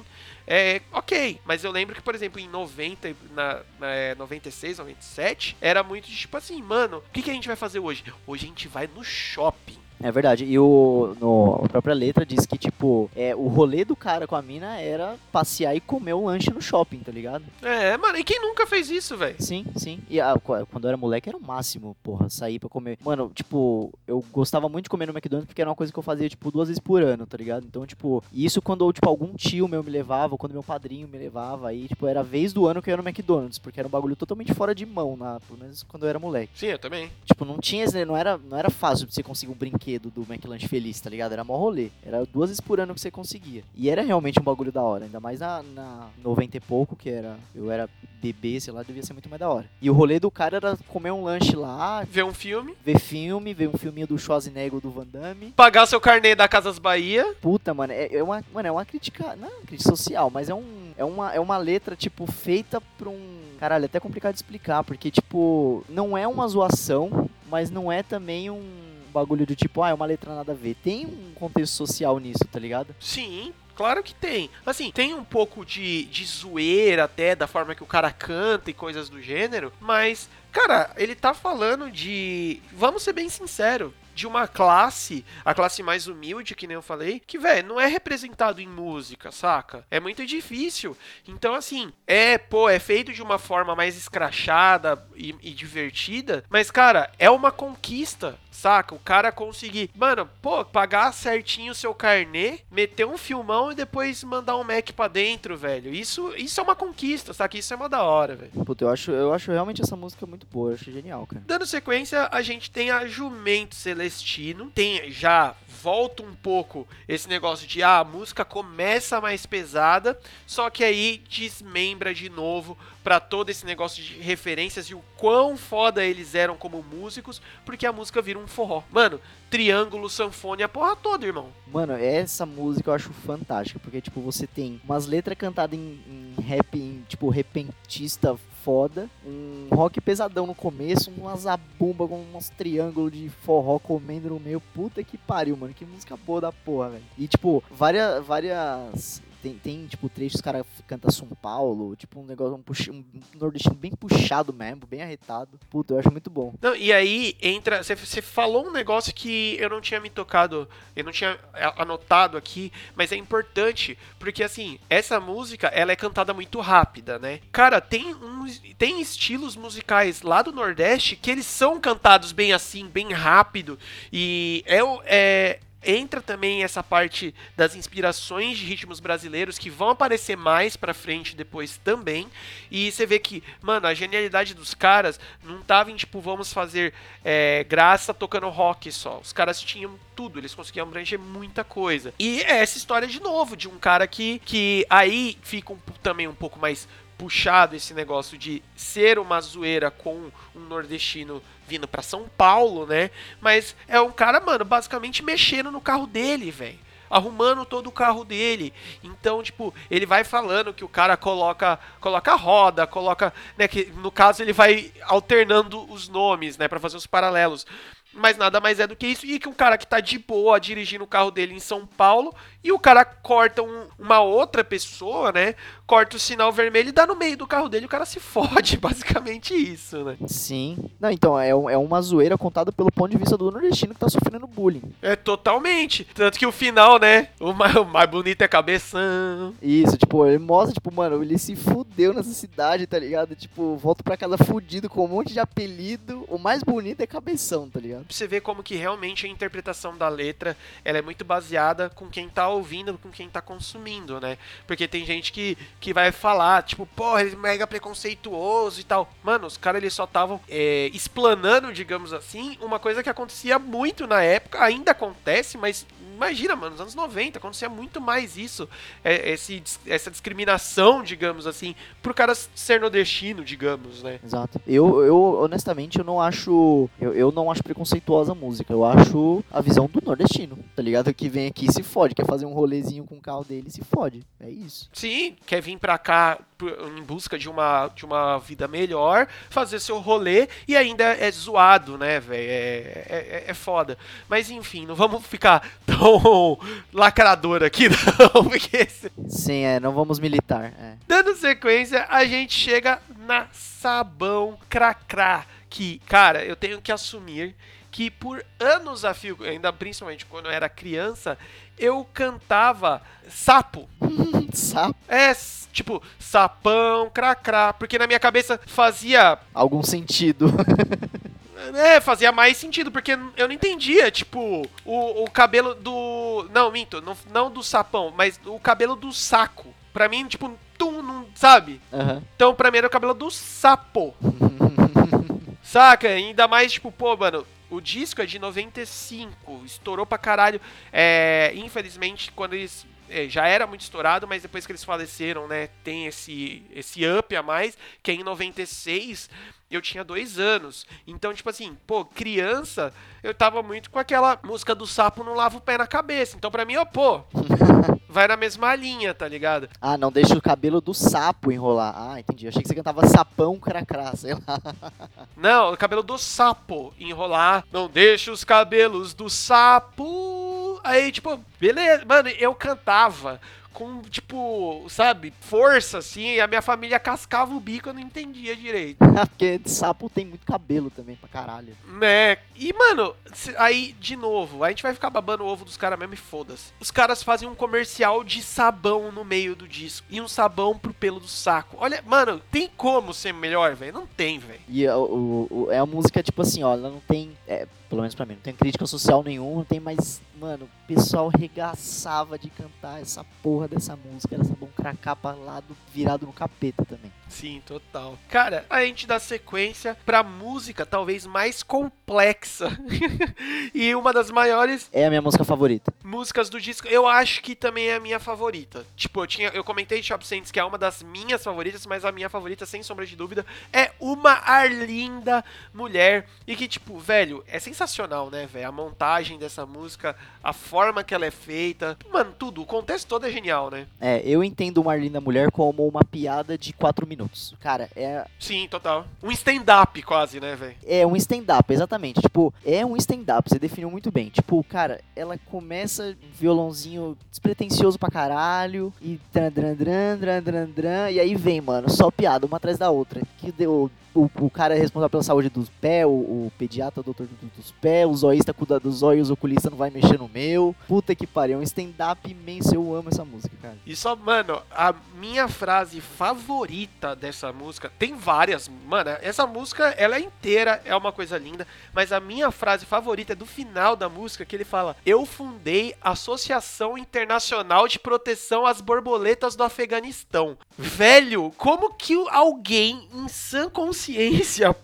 é ok, mas eu lembro que, por exemplo, em 90, na, na é, 96, 97, era muito de tipo assim, mano, o que, que a gente vai fazer hoje? Hoje a gente vai no shopping. É verdade. E o, no, a própria letra diz que, tipo, é, o rolê do cara com a mina era passear e comer um lanche no shopping, tá ligado? É, mano, e quem nunca fez isso, velho? Sim, sim. E ah, qu- quando eu era moleque era o máximo, porra, sair pra comer. Mano, tipo, eu gostava muito de comer no McDonald's porque era uma coisa que eu fazia, tipo, duas vezes por ano, tá ligado? Então, tipo, isso quando, tipo, algum tio meu me levava, ou quando meu padrinho me levava, aí, tipo, era a vez do ano que eu ia no McDonald's, porque era um bagulho totalmente fora de mão, na, pelo menos quando eu era moleque. Sim, eu também. Tipo, não tinha, não era, não era fácil pra você conseguir um brinquedo do McLanche Feliz, tá ligado? Era mó rolê. Era duas vezes por ano que você conseguia. E era realmente um bagulho da hora, ainda mais na, na 90 e pouco, que era. Eu era bebê, sei lá, devia ser muito mais da hora. E o rolê do cara era comer um lanche lá, Ver um filme, ver filme, ver um filminho do Schwarzenegger do Van Damme. pagar seu carnê da Casas Bahia. Puta, mano, é, é uma, mano, é uma crítica, não é uma crítica social, mas é, um, é, uma, é uma letra, tipo, feita pra um... Caralho, é até complicado de explicar, porque, tipo, não é uma zoação, mas não é também um bagulho do tipo, ah, é uma letra nada a ver. Tem um contexto social nisso, tá ligado? Sim, claro que tem. Assim, tem um pouco de, de zoeira até da forma que o cara canta e coisas do gênero, mas, cara, ele tá falando de. Vamos ser bem sinceros. De uma classe, a classe mais humilde, que nem eu falei, que, velho, não é representado em música, saca? É muito difícil. Então, assim, é, pô, é feito de uma forma mais escrachada e, e divertida, mas, cara, é uma conquista, saca? O cara conseguir, mano, pô, pagar certinho o seu carnê, meter um filmão e depois mandar um Mac pra dentro, velho. Isso, isso é uma conquista, saca? Isso é uma da hora, velho. Puta, eu acho, eu acho realmente essa música muito boa, eu acho genial, cara. Dando sequência, a gente tem a Jumento Celestino. Tem já volta um pouco esse negócio de ah, a música começa mais pesada, só que aí desmembra de novo pra todo esse negócio de referências e o quão foda eles eram como músicos, porque a música vira um forró. Mano, triângulo, sanfone, a porra toda, irmão. Mano, essa música eu acho fantástica, porque, tipo, você tem umas letras cantadas em, em rap, em, tipo, repentista foda, um rock pesadão no começo, umas zabumba com uns triângulos de forró comendo no meio. Puta que pariu, mano, que música boa da porra, velho. E, tipo, várias, várias... Tem, tem, tipo, trechos, os caras cantam São Paulo, tipo, um negócio, um, um nordestino bem puxado mesmo, bem arretado. Puta, eu acho muito bom. Não, e aí entra. Você- falou um negócio que eu não tinha me tocado, eu não tinha anotado aqui, mas é importante, porque assim, essa música ela é cantada muito rápida, né? Cara, tem, tem estilos musicais lá do Nordeste que eles são cantados bem assim, bem rápido, e é, é, entra também essa parte das inspirações de ritmos brasileiros que vão aparecer mais pra frente depois também. E você vê que, mano, a genialidade dos caras não tava em tipo, vamos fazer é, graça tocando rock só. Os caras tinham tudo, eles conseguiam abranger muita coisa. E é essa história de novo, de um cara que, que aí fica um, também um pouco mais puxado esse negócio de ser uma zoeira com um nordestino vindo pra São Paulo, né? Mas é um cara, mano, basicamente mexendo no carro dele, velho. Arrumando todo o carro dele. Então, tipo, ele vai falando que o cara coloca coloca roda, coloca, né, que no caso ele vai alternando os nomes, né, Pra fazer os paralelos. mas nada mais é do que isso. E que um cara que tá de boa dirigindo o carro dele em São Paulo e o cara corta um- uma outra pessoa, né? Corta o sinal vermelho e dá no meio do carro dele o cara se fode. Basicamente isso, né? Sim. Não, então, é, um- é uma zoeira contada pelo ponto de vista do nordestino que tá sofrendo bullying. É totalmente. Tanto que o final, né? O mais, o mais bonito é cabeção. Isso, tipo, ele mostra, tipo, mano, ele se fudeu nessa cidade, tá ligado? Tipo, volta pra casa fudido com um monte de apelido. O mais bonito é cabeção, tá ligado? Pra você ver como que realmente a interpretação da letra ela é muito baseada com quem tá ouvindo, com quem tá consumindo, né? Porque tem gente que, que vai falar, tipo, porra, ele é mega preconceituoso e tal. Mano, os caras eles só estavam é, explanando, digamos assim, uma coisa que acontecia muito na época, ainda acontece, mas imagina, mano, nos anos 90 acontecia muito mais isso, é, esse, essa discriminação, digamos assim, pro cara ser nordestino, digamos, né? Exato. Eu, eu honestamente, eu não acho. Eu, eu não acho preconceituosa a música. Eu acho a visão do nordestino, tá ligado? Que vem aqui e se fode, quer fazer um rolezinho com o carro dele e se fode. É isso. Sim, quer vir pra cá em busca de uma, de uma vida melhor, fazer seu rolê e ainda é zoado, né, velho? É, é, é foda. Mas enfim, não vamos ficar tão lacrador aqui, não, porque esse- Sim, é, não vamos militar. É. Dando sequência, a gente chega na Sabão Cracrá. Que, cara, eu tenho que assumir que por anos a fio, ainda principalmente quando eu era criança, eu cantava sapo. Sapo, É, tipo, sapão, cracrá. Porque na minha cabeça fazia. algum sentido. É, fazia mais sentido, porque eu não entendia, tipo, o, o cabelo do. Não, minto, não, não do sapão, mas o cabelo do saco. Pra mim, tipo, tum, não, sabe? Aham. Então, pra mim era o cabelo do sapo. Saca? Ainda mais, tipo, pô, mano, o disco é de 95, estourou pra caralho. É, infelizmente, quando eles. É, já era muito estourado, mas depois que eles faleceram, né? Tem esse, esse up a mais, que é em 96 eu tinha dois anos. Então, tipo assim, pô, criança, eu tava muito com aquela música do sapo não lava o pé na cabeça. Então, pra mim, ó, pô, vai na mesma linha, tá ligado? Ah, não deixa o cabelo do sapo enrolar. Ah, entendi. Eu achei que você cantava sapão cracrá, sei lá. Não, o cabelo do sapo enrolar. Não deixa os cabelos do sapo. Aí, tipo, beleza. Mano, eu cantava com, tipo, sabe, força, assim, e a minha família cascava o bico, eu não entendia direito. Porque sapo tem muito cabelo também, pra caralho. Né? E, mano, aí, de novo, a gente vai ficar babando o ovo dos caras mesmo e foda-se. Os caras fazem um comercial de sabão no meio do disco. E um sabão pro pelo do saco. Olha, mano, tem como ser melhor, velho? Não tem, velho. E o, o- o- é a música, tipo assim, ó, ela não tem. é, pelo menos pra mim, não tem crítica social nenhuma, não tem mais. Mano, o pessoal regaçava de cantar essa porra dessa música, era sabão cracá pra lado virado no capeta também. Sim, total. Cara, a gente dá sequência pra música talvez mais complexa. e uma das maiores É a minha música favorita. músicas do disco. Eu acho que também é a minha favorita. Tipo, eu, tinha, eu comentei Shop Saints que é uma das minhas favoritas, mas a minha favorita, sem sombra de dúvida, é Uma Arlinda Mulher. E que, tipo, velho, é sensacional, né, velho? A montagem dessa música, a forma que ela é feita. Mano, tudo. O contexto todo é genial, né? É, eu entendo uma linda mulher como uma piada de 4 minutos. Cara, é, Sim, total. Um stand-up quase, né, velho? é um stand-up, exatamente. Tipo, é um stand-up, você definiu muito bem. Tipo, cara, ela começa violãozinho despretensioso pra caralho. E dran, dran, dran, dran, dran, dran, E aí vem, mano, só piada, uma atrás da outra. Que deu. O, o cara é responsável pela saúde dos pés, o, o pediatra, o doutor do- dos pés, o zoísta cuida dos olhos, o oculista não vai mexer no meu. Puta que pariu, é um stand-up imenso, eu amo essa música, cara. E só, mano, a minha frase favorita dessa música, tem várias, mano, essa música, ela é inteira, é uma coisa linda, mas a minha frase favorita é do final da música, que ele fala, eu fundei a Associação Internacional de Proteção às Borboletas do Afeganistão. Velho, como que alguém em sã consciência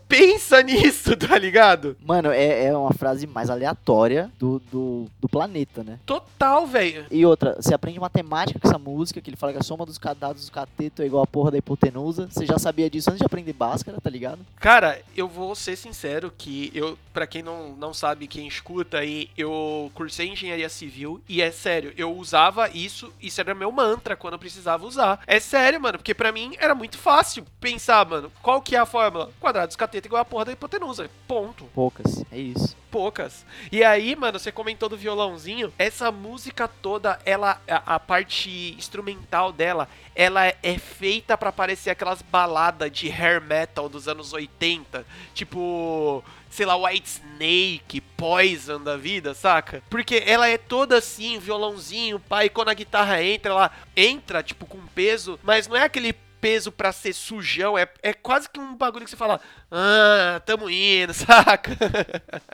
pensa nisso, tá ligado? Mano, é, é uma frase mais aleatória do, do, do planeta, né? Total, velho. E outra, você aprende matemática com essa música, que ele fala que a soma dos dados do cateto é igual a porra da hipotenusa. Você já sabia disso antes de aprender Bhaskara, tá ligado? Cara, eu vou ser sincero que eu, para quem não, não sabe, quem escuta aí, eu cursei engenharia civil e é sério, eu usava isso, isso era meu mantra quando eu precisava usar. É sério, mano, porque pra mim era muito fácil pensar, mano, qual que é a fórmula? Quadrado escateta igual a porra da hipotenusa. Ponto. Poucas, é isso. Poucas. E aí, mano, você comentou do violãozinho. Essa música toda, ela, a, a parte instrumental dela, ela é feita pra parecer aquelas baladas de hair metal dos anos 80. Tipo, sei lá, White Snake, Poison da vida, saca? Porque ela é toda assim, violãozinho, pai, quando a guitarra entra, ela entra, tipo, com peso, mas não é aquele peso pra ser sujão, é, é quase que um bagulho que você fala, ah, tamo indo, saca?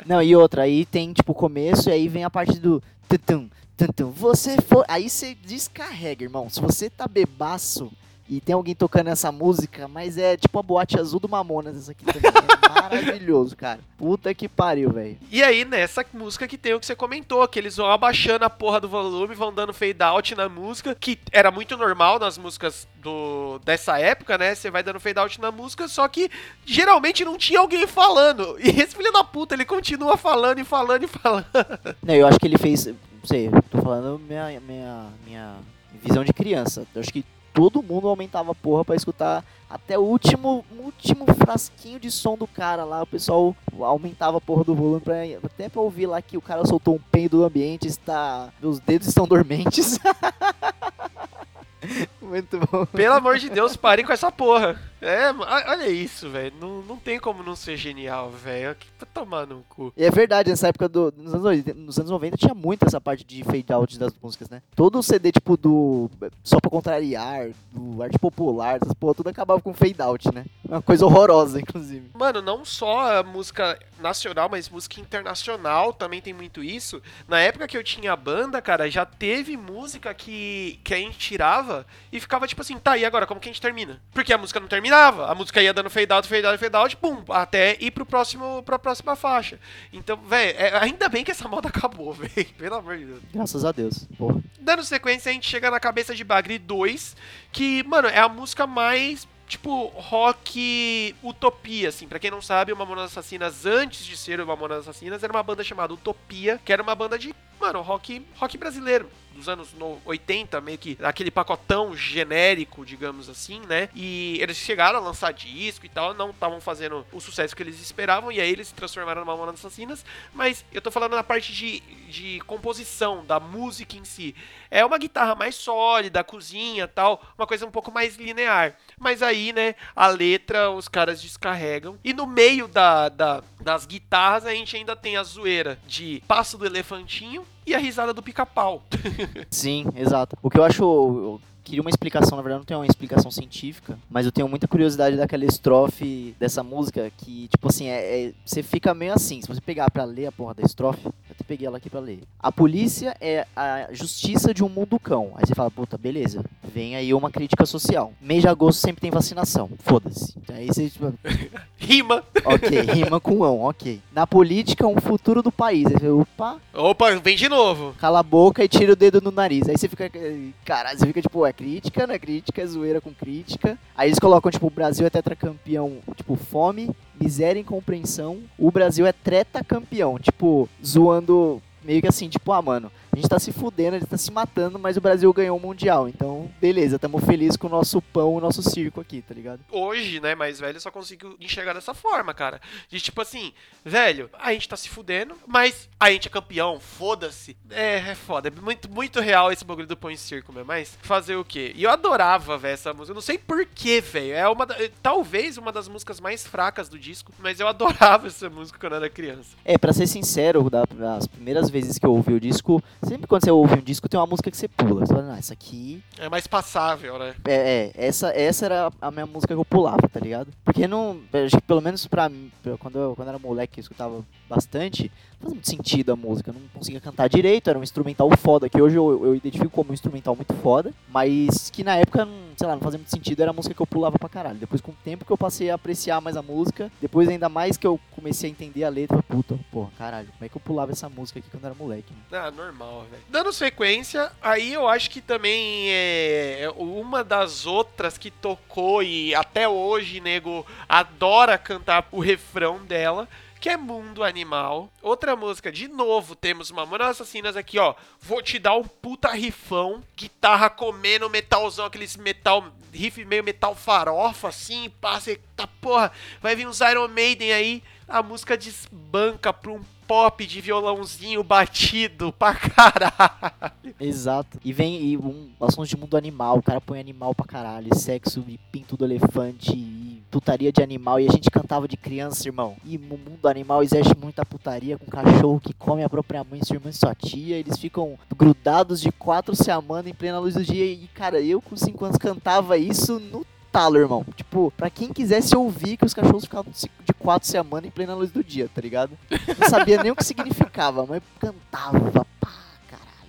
Não, e outra, aí tem tipo o começo e aí vem a parte do tutum, tutum. Você for. Aí você descarrega, irmão. Se você tá bebaço e tem alguém tocando essa música, mas é tipo a boate azul do Mamonas, essa aqui também. É maravilhoso, cara. Puta que pariu, velho. E aí, nessa música que tem o que você comentou, que eles vão abaixando a porra do volume, vão dando fade out na música, que era muito normal nas músicas do dessa época, né? Você vai dando fade out na música, só que geralmente não tinha alguém falando. E esse filho da puta, ele continua falando e falando e falando. Não, eu acho que ele fez. Não sei, tô falando minha, minha, minha visão de criança. Eu acho que todo mundo aumentava a porra pra escutar até o último, último frasquinho de som do cara lá. O pessoal aumentava a porra do volume pra, até pra ouvir lá que o cara soltou um peido do ambiente. Está, meus dedos estão dormentes. Muito bom. Pelo amor de Deus, pare com essa porra. É, olha isso, velho. Não, não tem como não ser genial, velho. Pra tomar no cu. E é verdade, nessa época do. Nos anos, 80, nos anos 90 tinha muito essa parte de fade out das músicas, né? Todo o CD, tipo, do. Só pra contrariar, do arte popular, essas porra, tudo acabava com fade out, né? Uma coisa horrorosa, inclusive. Mano, não só a música nacional, mas música internacional também tem muito isso. Na época que eu tinha banda, cara, já teve música que, que a gente tirava e ficava tipo assim, tá, e agora? Como que a gente termina? Porque a música não terminava. A música ia dando fade out, fade out, fade out, pum, até ir pro próximo, pra próxima faixa. Então, velho, é, ainda bem que essa moda acabou, velho. Pelo amor de Deus. Graças a Deus. Porra. Dando sequência, a gente chega na cabeça de Bagre 2, que, mano, é a música mais tipo rock utopia, assim. Pra quem não sabe, o Mamonas Assassinas, antes de ser o Mamonas Assassinas, era uma banda chamada Utopia, que era uma banda de, mano, rock, rock brasileiro dos anos 80, meio que aquele pacotão genérico, digamos assim, né? E eles chegaram a lançar disco e tal, não estavam fazendo o sucesso que eles esperavam, e aí eles se transformaram numa Mamonas Assassinas, mas eu tô falando na parte de, de composição, da música em si. É uma guitarra mais sólida, cozinha tal, uma coisa um pouco mais linear. Mas aí, né, a letra os caras descarregam. E no meio da, da, das guitarras a gente ainda tem a zoeira de Passo do Elefantinho e a risada do pica-pau. Sim, exato. O que eu acho. Queria uma explicação, na verdade não tem uma explicação científica, mas eu tenho muita curiosidade daquela estrofe dessa música que, tipo assim, é, é- você fica meio assim, se você pegar pra ler a porra da estrofe, eu até peguei ela aqui pra ler. A polícia é a justiça de um mundo cão. Aí você fala, puta, beleza, vem aí uma crítica social. Mês de agosto sempre tem vacinação, foda-se. Aí você, tipo, Rima. ok, rima com ão, ok. Na política, um futuro do país. Aí você, opa, Opa, vem de novo. cala a boca e tira o dedo no nariz. Aí você fica, caralho, você fica tipo, é crítica, não é crítica, é zoeira com crítica. Aí eles colocam, tipo, o Brasil é tetracampeão, tipo, fome, miséria e incompreensão. O Brasil é treta campeão, tipo, zoando meio que assim, tipo, ah, mano, a gente tá se fudendo, a gente tá se matando, mas o Brasil ganhou o Mundial. Então, beleza, tamo felizes com o nosso pão, o nosso circo aqui, tá ligado? Hoje, né, mais velho, eu só consigo enxergar dessa forma, cara. De tipo assim, velho, a gente tá se fudendo, mas a gente é campeão, foda-se. É, é foda. É muito, muito real esse bagulho do pão em circo, meu. Mas fazer o quê? E eu adorava, velho, essa música. Eu não sei porquê, velho. É uma da- talvez uma das músicas mais fracas do disco, mas eu adorava essa música quando eu era criança. É, pra ser sincero, da- das primeiras vezes que eu ouvi o disco, sempre quando você ouve um disco tem uma música que você pula. Você fala, ah, essa aqui É mais passável, né? É, é, essa, essa era a minha música que eu pulava, tá ligado? Porque não. Acho que pelo menos pra mim, quando eu, quando eu era moleque, eu escutava bastante, não fazia muito sentido a música. Não conseguia cantar direito, era um instrumental foda, que hoje eu, eu identifico como um instrumental muito foda, mas que na época, sei lá, não fazia muito sentido, era a música que eu pulava pra caralho. Depois, com o tempo que eu passei a apreciar mais a música, depois ainda mais que eu comecei a entender a letra, puta, porra, caralho, como é que eu pulava essa música aqui quando era moleque? né? Ah, normal, velho. Dando sequência, aí eu acho que também é é uma das outras que tocou e até hoje, nego, adora cantar o refrão dela. Que é Mundo Animal. Outra música, de novo, temos Mamonas Assassinas aqui, ó. Vou te dar um puta rifão. Guitarra comendo metalzão, aqueles metal. Riff meio metal farofa, assim. Passa, tá porra. Vai vir uns Iron Maiden aí. A música desbanca pra um pop de violãozinho batido pra caralho. Exato. E vem e um assunto de mundo animal, o cara põe animal pra caralho, sexo e pinto do elefante e putaria de animal. E a gente cantava de criança, irmão. E no mundo animal existe muita putaria com cachorro que come a própria mãe, sua irmã e sua tia. Eles ficam grudados de quatro se amando em plena luz do dia. E, cara, eu com cinco anos cantava isso no talo, irmão. Tipo, pra quem quisesse ouvir que os cachorros ficavam de quatro se amando em plena luz do dia, tá ligado? Não sabia nem o que significava, mas cantava.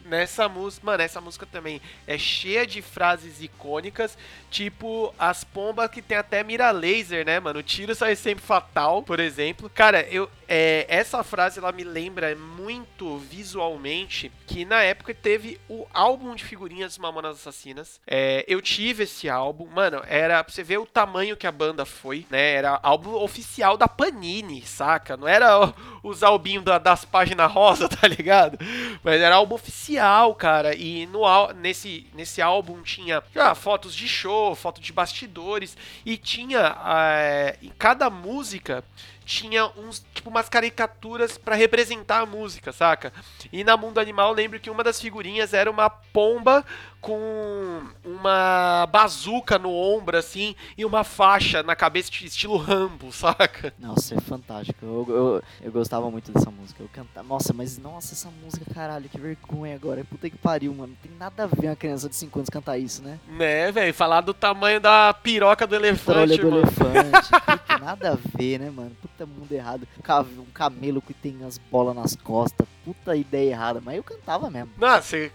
Nessa música, mano, essa música também é cheia de frases icônicas, tipo as pombas que tem até mira laser, né, mano? O tiro sai sempre fatal, por exemplo. Cara, eu é, essa frase ela me lembra muito visualmente que na época teve o álbum de figurinhas dos Mamonas Assassinas. É, eu tive esse álbum, mano, era pra você ver o tamanho que a banda foi, né? Era álbum oficial da Panini, saca? Não era os albinhos da- das páginas rosa, tá ligado? Mas era álbum oficial, cara. E no, nesse, nesse álbum tinha ah, fotos de show, foto de bastidores. E tinha ah, em cada música tinha uns tipo umas caricaturas pra representar a música, saca? E na Mundo Animal eu lembro que uma das figurinhas era uma pomba com uma bazuca no ombro assim e uma faixa na cabeça estilo Rambo, saca? Nossa, é fantástico. Eu, eu, eu gostava muito dessa música. Eu cantava. Nossa, mas nossa, essa música, caralho, que vergonha agora. Puta que pariu, mano. Não tem nada a ver uma criança de 5 anos cantar isso, né? Né, velho? Falar do tamanho da piroca do Trolha elefante, do mano. elefante. Nada a ver, né, mano? Puta mundo errado. Um ca- camelo que tem as bolas nas costas. Puta ideia errada. Mas eu cantava mesmo. Não, você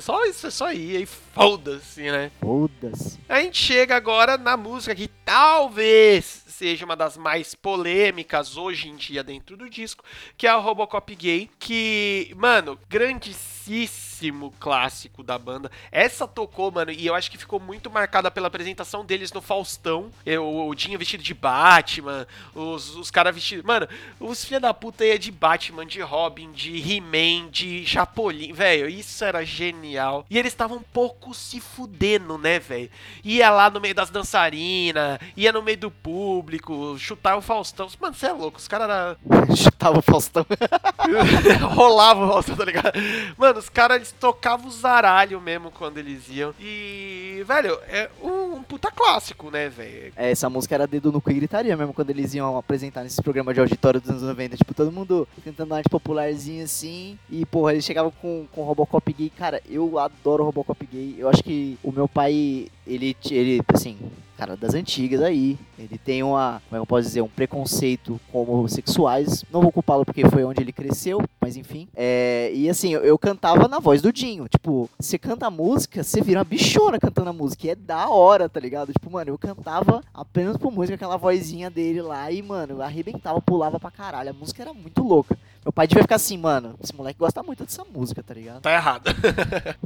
só, cê só ia e foda-se, né? Foda-se. A gente chega agora na música que talvez seja uma das mais polêmicas hoje em dia dentro do disco, que é a Robocop Gay, que, mano, clássico da banda. Essa tocou, mano, e eu acho que ficou muito marcada pela apresentação deles no Faustão. Eu, o Dinho vestido de Batman, os, os caras vestidos. Mano, os filha da puta ia de Batman, de Robin, de He-Man, de Chapolin, velho. Isso era genial. E eles estavam um pouco se fudendo, né, velho? Ia lá no meio das dançarinas, ia no meio do público, chutar o Faustão. Mano, você é louco, os caras era... Chutava o Faustão. rolava o Faustão, tá ligado? Mano, os caras eles tocavam o zaralho mesmo quando eles iam. E, velho, é um, puta clássico, né, velho? É, essa música era dedo no cu e gritaria mesmo quando eles iam apresentar nesses programas de auditório dos anos 90. Tipo, todo mundo cantando arte popularzinha assim. E, porra, eles chegavam com, com Robocop gay. Cara, eu adoro Robocop gay. Eu acho que o meu pai, ele, ele assim, cara das antigas aí. Ele tem uma, como é eu posso dizer, um preconceito com homossexuais. Não vou culpá-lo porque foi onde ele cresceu, mas enfim. É, e assim, eu, eu cantava na voz do Dinho. Tipo, você canta a música, você vira uma bichona cantando a música. E é da hora, tá ligado? Tipo, mano, eu cantava apenas por música, aquela vozinha dele lá. E, mano, arrebentava, pulava pra caralho. A música era muito louca. Meu pai devia ficar assim, mano, esse moleque gosta muito dessa música, tá ligado? Tá errado.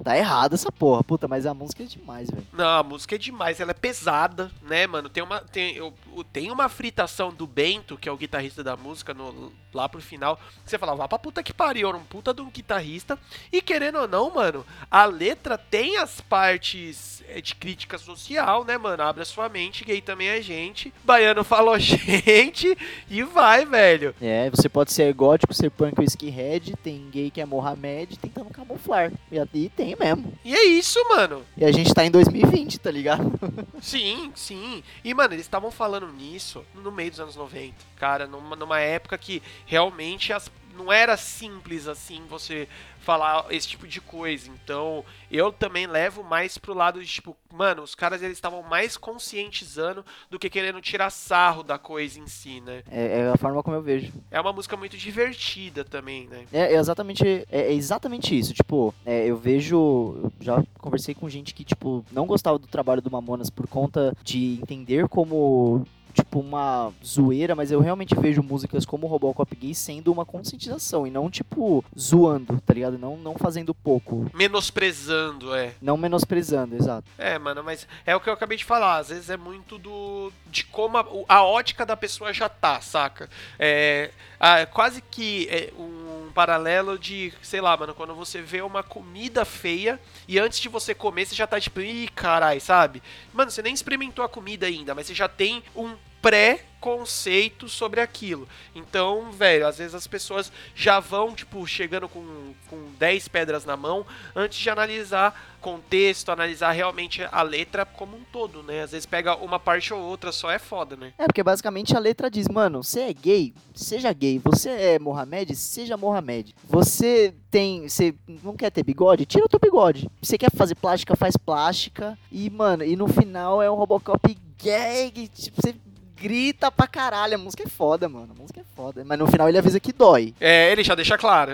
Tá errado essa porra. Puta, mas a música é demais, velho. Não, a música é demais, ela é pesada, né, mano? Tem uma, tem, eu, tem uma fritação do Bento, que é o guitarrista da música, no, lá pro final, que você fala, vá pra puta que pariu, era um puta de um guitarrista. E querendo ou não, mano, a letra tem as partes é, de crítica social, né, mano? Abre a sua mente, gay também é gente. Baiano falou gente, e vai, velho. É, você pode ser gótico, ser punk ou skinhead, tem gay que é Mohamed tentando camuflar. E, e tem mesmo. E é isso, mano. E a gente tá em 2020, tá ligado? Sim, sim. E, mano, eles estavam falando nisso no meio dos anos 90. Cara, numa, numa época que realmente as, não era simples assim você falar esse tipo de coisa. Então, eu também levo mais pro lado de tipo, mano, os caras eles estavam mais conscientizando do que querendo tirar sarro da coisa em si, né? É, é a forma como eu vejo. É uma música muito divertida também, né? É, é exatamente, é, é exatamente isso. Tipo, é, eu vejo. Eu já conversei com gente que, tipo, não gostava do trabalho do Mamonas por conta de entender como tipo, uma zoeira, mas eu realmente vejo músicas como Robocop Gay sendo uma conscientização e não, tipo, zoando, tá ligado? Não, não fazendo pouco. Menosprezando, é. Não menosprezando, exato. É, mano, mas é o que eu acabei de falar. Às vezes é muito do. de como a, a ótica da pessoa já tá, saca? É. ah, quase que é um paralelo de, sei lá, mano, quando você vê uma comida feia e antes de você comer você já tá tipo, ih, carai, sabe? Mano, você nem experimentou a comida ainda, mas você já tem um pré-conceito sobre aquilo. Então, velho, às vezes as pessoas já vão, tipo, chegando com, com 10 pedras na mão antes de analisar contexto, analisar realmente a letra como um todo, né? Às vezes pega uma parte ou outra, só é foda, né? É, porque basicamente a letra diz, mano, você é gay, seja gay. Você é Mohamed, seja Mohamed. Você tem. Você não quer ter bigode? Tira o teu bigode. Você quer fazer plástica, faz plástica. E, mano, e no final é um Robocop gay. Tipo, você grita pra caralho. A música é foda, mano. A música é foda. Mas no final ele avisa que dói. É, ele já deixa claro.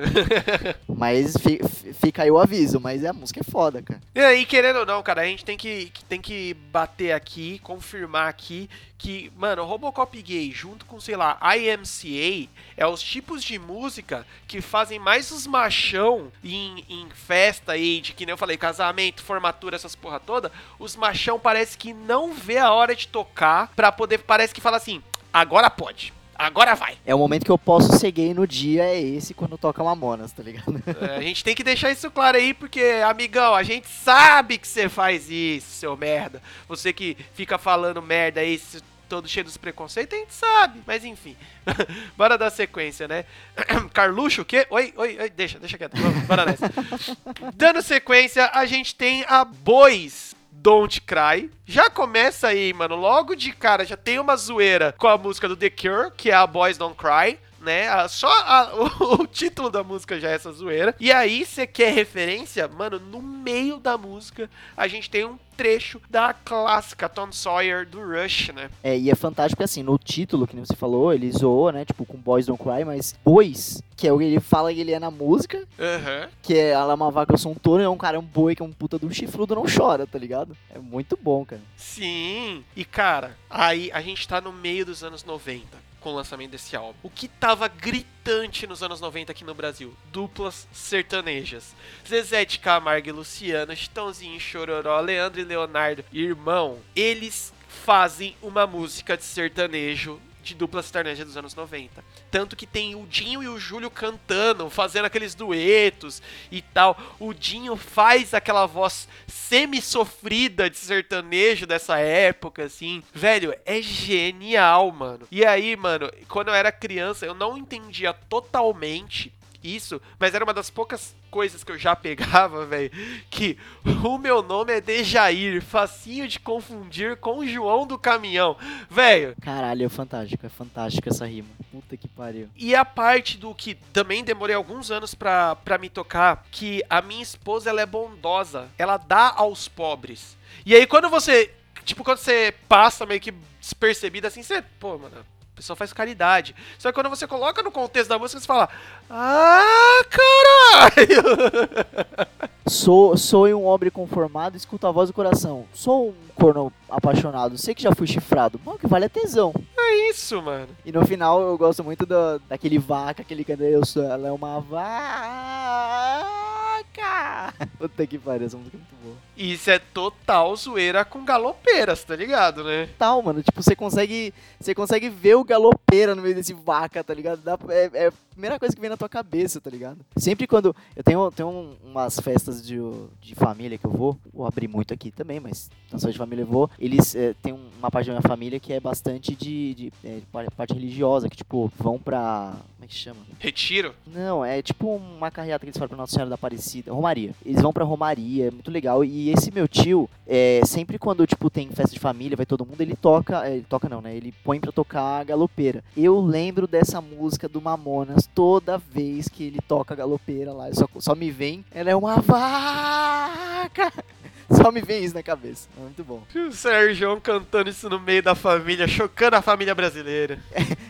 Mas fi- fi- fica aí o aviso. Mas a música é foda, cara. E aí, querendo ou não, cara, a gente tem que, tem que bater aqui, confirmar aqui que, mano, o Robocop gay junto com, sei lá, IMCA é os tipos de música que fazem mais os machão em, em festa aí, de que nem eu falei, casamento, formatura, essas porra toda, os machão parece que não vê a hora de tocar pra poder, parece que fala assim, agora pode, agora vai. É o momento que eu posso ser gay no dia, é esse quando toca Mamonas, tá ligado? É, a gente tem que deixar isso claro aí, porque, amigão, a gente sabe que você faz isso, seu merda. Você que fica falando merda aí, todo cheio dos preconceitos, a gente sabe. Mas enfim, bora dar sequência, né? Carluxo, o quê? Oi, oi, oi, deixa, deixa quieto. Vamos, bora nessa. Dando sequência, a gente tem a Boys. Don't Cry. Já começa aí, mano. Logo de cara já tem uma zoeira com a música do The Cure, que é a Boys Don't Cry. Né? Só a- o, o título da música já é essa zoeira. E aí, você quer referência? Mano, no meio da música, a gente tem um trecho da clássica Tom Sawyer do Rush, né? É, e é fantástico assim, no título, que nem você falou, ele zoou, né? Tipo, com Boys Don't Cry, mas Boys, que é o que ele fala que ele é na música, Aham. que é ela é uma vaca, eu sou um touro, é um cara, um boi, que é um puta de um chifrudo, não chora, tá ligado? É muito bom, cara. Sim. E cara, aí a gente tá no meio dos anos 90 com o lançamento desse álbum. O que tava nos anos 90 aqui no Brasil? Duplas sertanejas. Zezé de Camargo e Luciano, Chitãozinho, Chororó, Leandro e Leonardo. Irmão, eles fazem uma música de sertanejo de dupla sertaneja dos anos 90. Tanto que tem o Dinho e o Júlio cantando, fazendo aqueles duetos e tal. O Dinho faz aquela voz semi-sofrida de sertanejo dessa época, assim. Velho, é genial, mano. E aí, mano, quando eu era criança, eu não entendia totalmente isso, mas era uma das poucas coisas que eu já pegava, velho, que o meu nome é Dejair, facinho de confundir com o João do caminhão. Velho, Caralho, é fantástico, é fantástico essa rima. Puta que pariu. e a parte do que também demorei alguns anos pra, pra me tocar, que a minha esposa ela é bondosa, ela dá aos pobres. E aí quando você, tipo, quando você passa meio que despercebido assim, você, pô, mano, pessoa faz caridade. Só que quando você coloca no contexto da música, você fala, ah, caralho! Sou, sou um homem conformado, escuto a voz do coração. Sou um corno apaixonado, sei que já fui chifrado. Mano, que vale é tesão. É isso, mano. E no final eu gosto muito do, daquele vaca, aquele canta eu sou, ela é uma vaca. Puta que pariu, essa música é muito boa. Isso é total zoeira com galopeiras, tá ligado, né? Tal, mano, tipo, você consegue, você consegue ver o galopeira no meio desse vaca, tá ligado? Dá- é, é a primeira coisa que vem na tua cabeça, tá ligado? Sempre quando eu tenho, tenho um- umas festas de, de família que eu vou, vou abrir muito aqui também, mas na sua de família eu vou, eles é, tem uma parte da minha família que é bastante de, de, é, parte religiosa, que tipo, vão pra, como é que chama? Retiro. Não, é tipo uma carreata que eles fazem pra Nossa Senhora da Aparecida. Romaria. Eles vão pra Romaria, é muito legal. E esse meu tio, é, sempre quando, tipo, tem festa de família, vai todo mundo, ele toca. é, Ele toca não, né? Ele põe pra tocar a galopeira. Eu lembro dessa música do Mamonas toda vez que ele toca a galopeira lá. Só, só me vem, ela é uma vaca. Só me vem isso na cabeça. É muito bom. O Sérgio cantando isso no meio da família, chocando a família brasileira.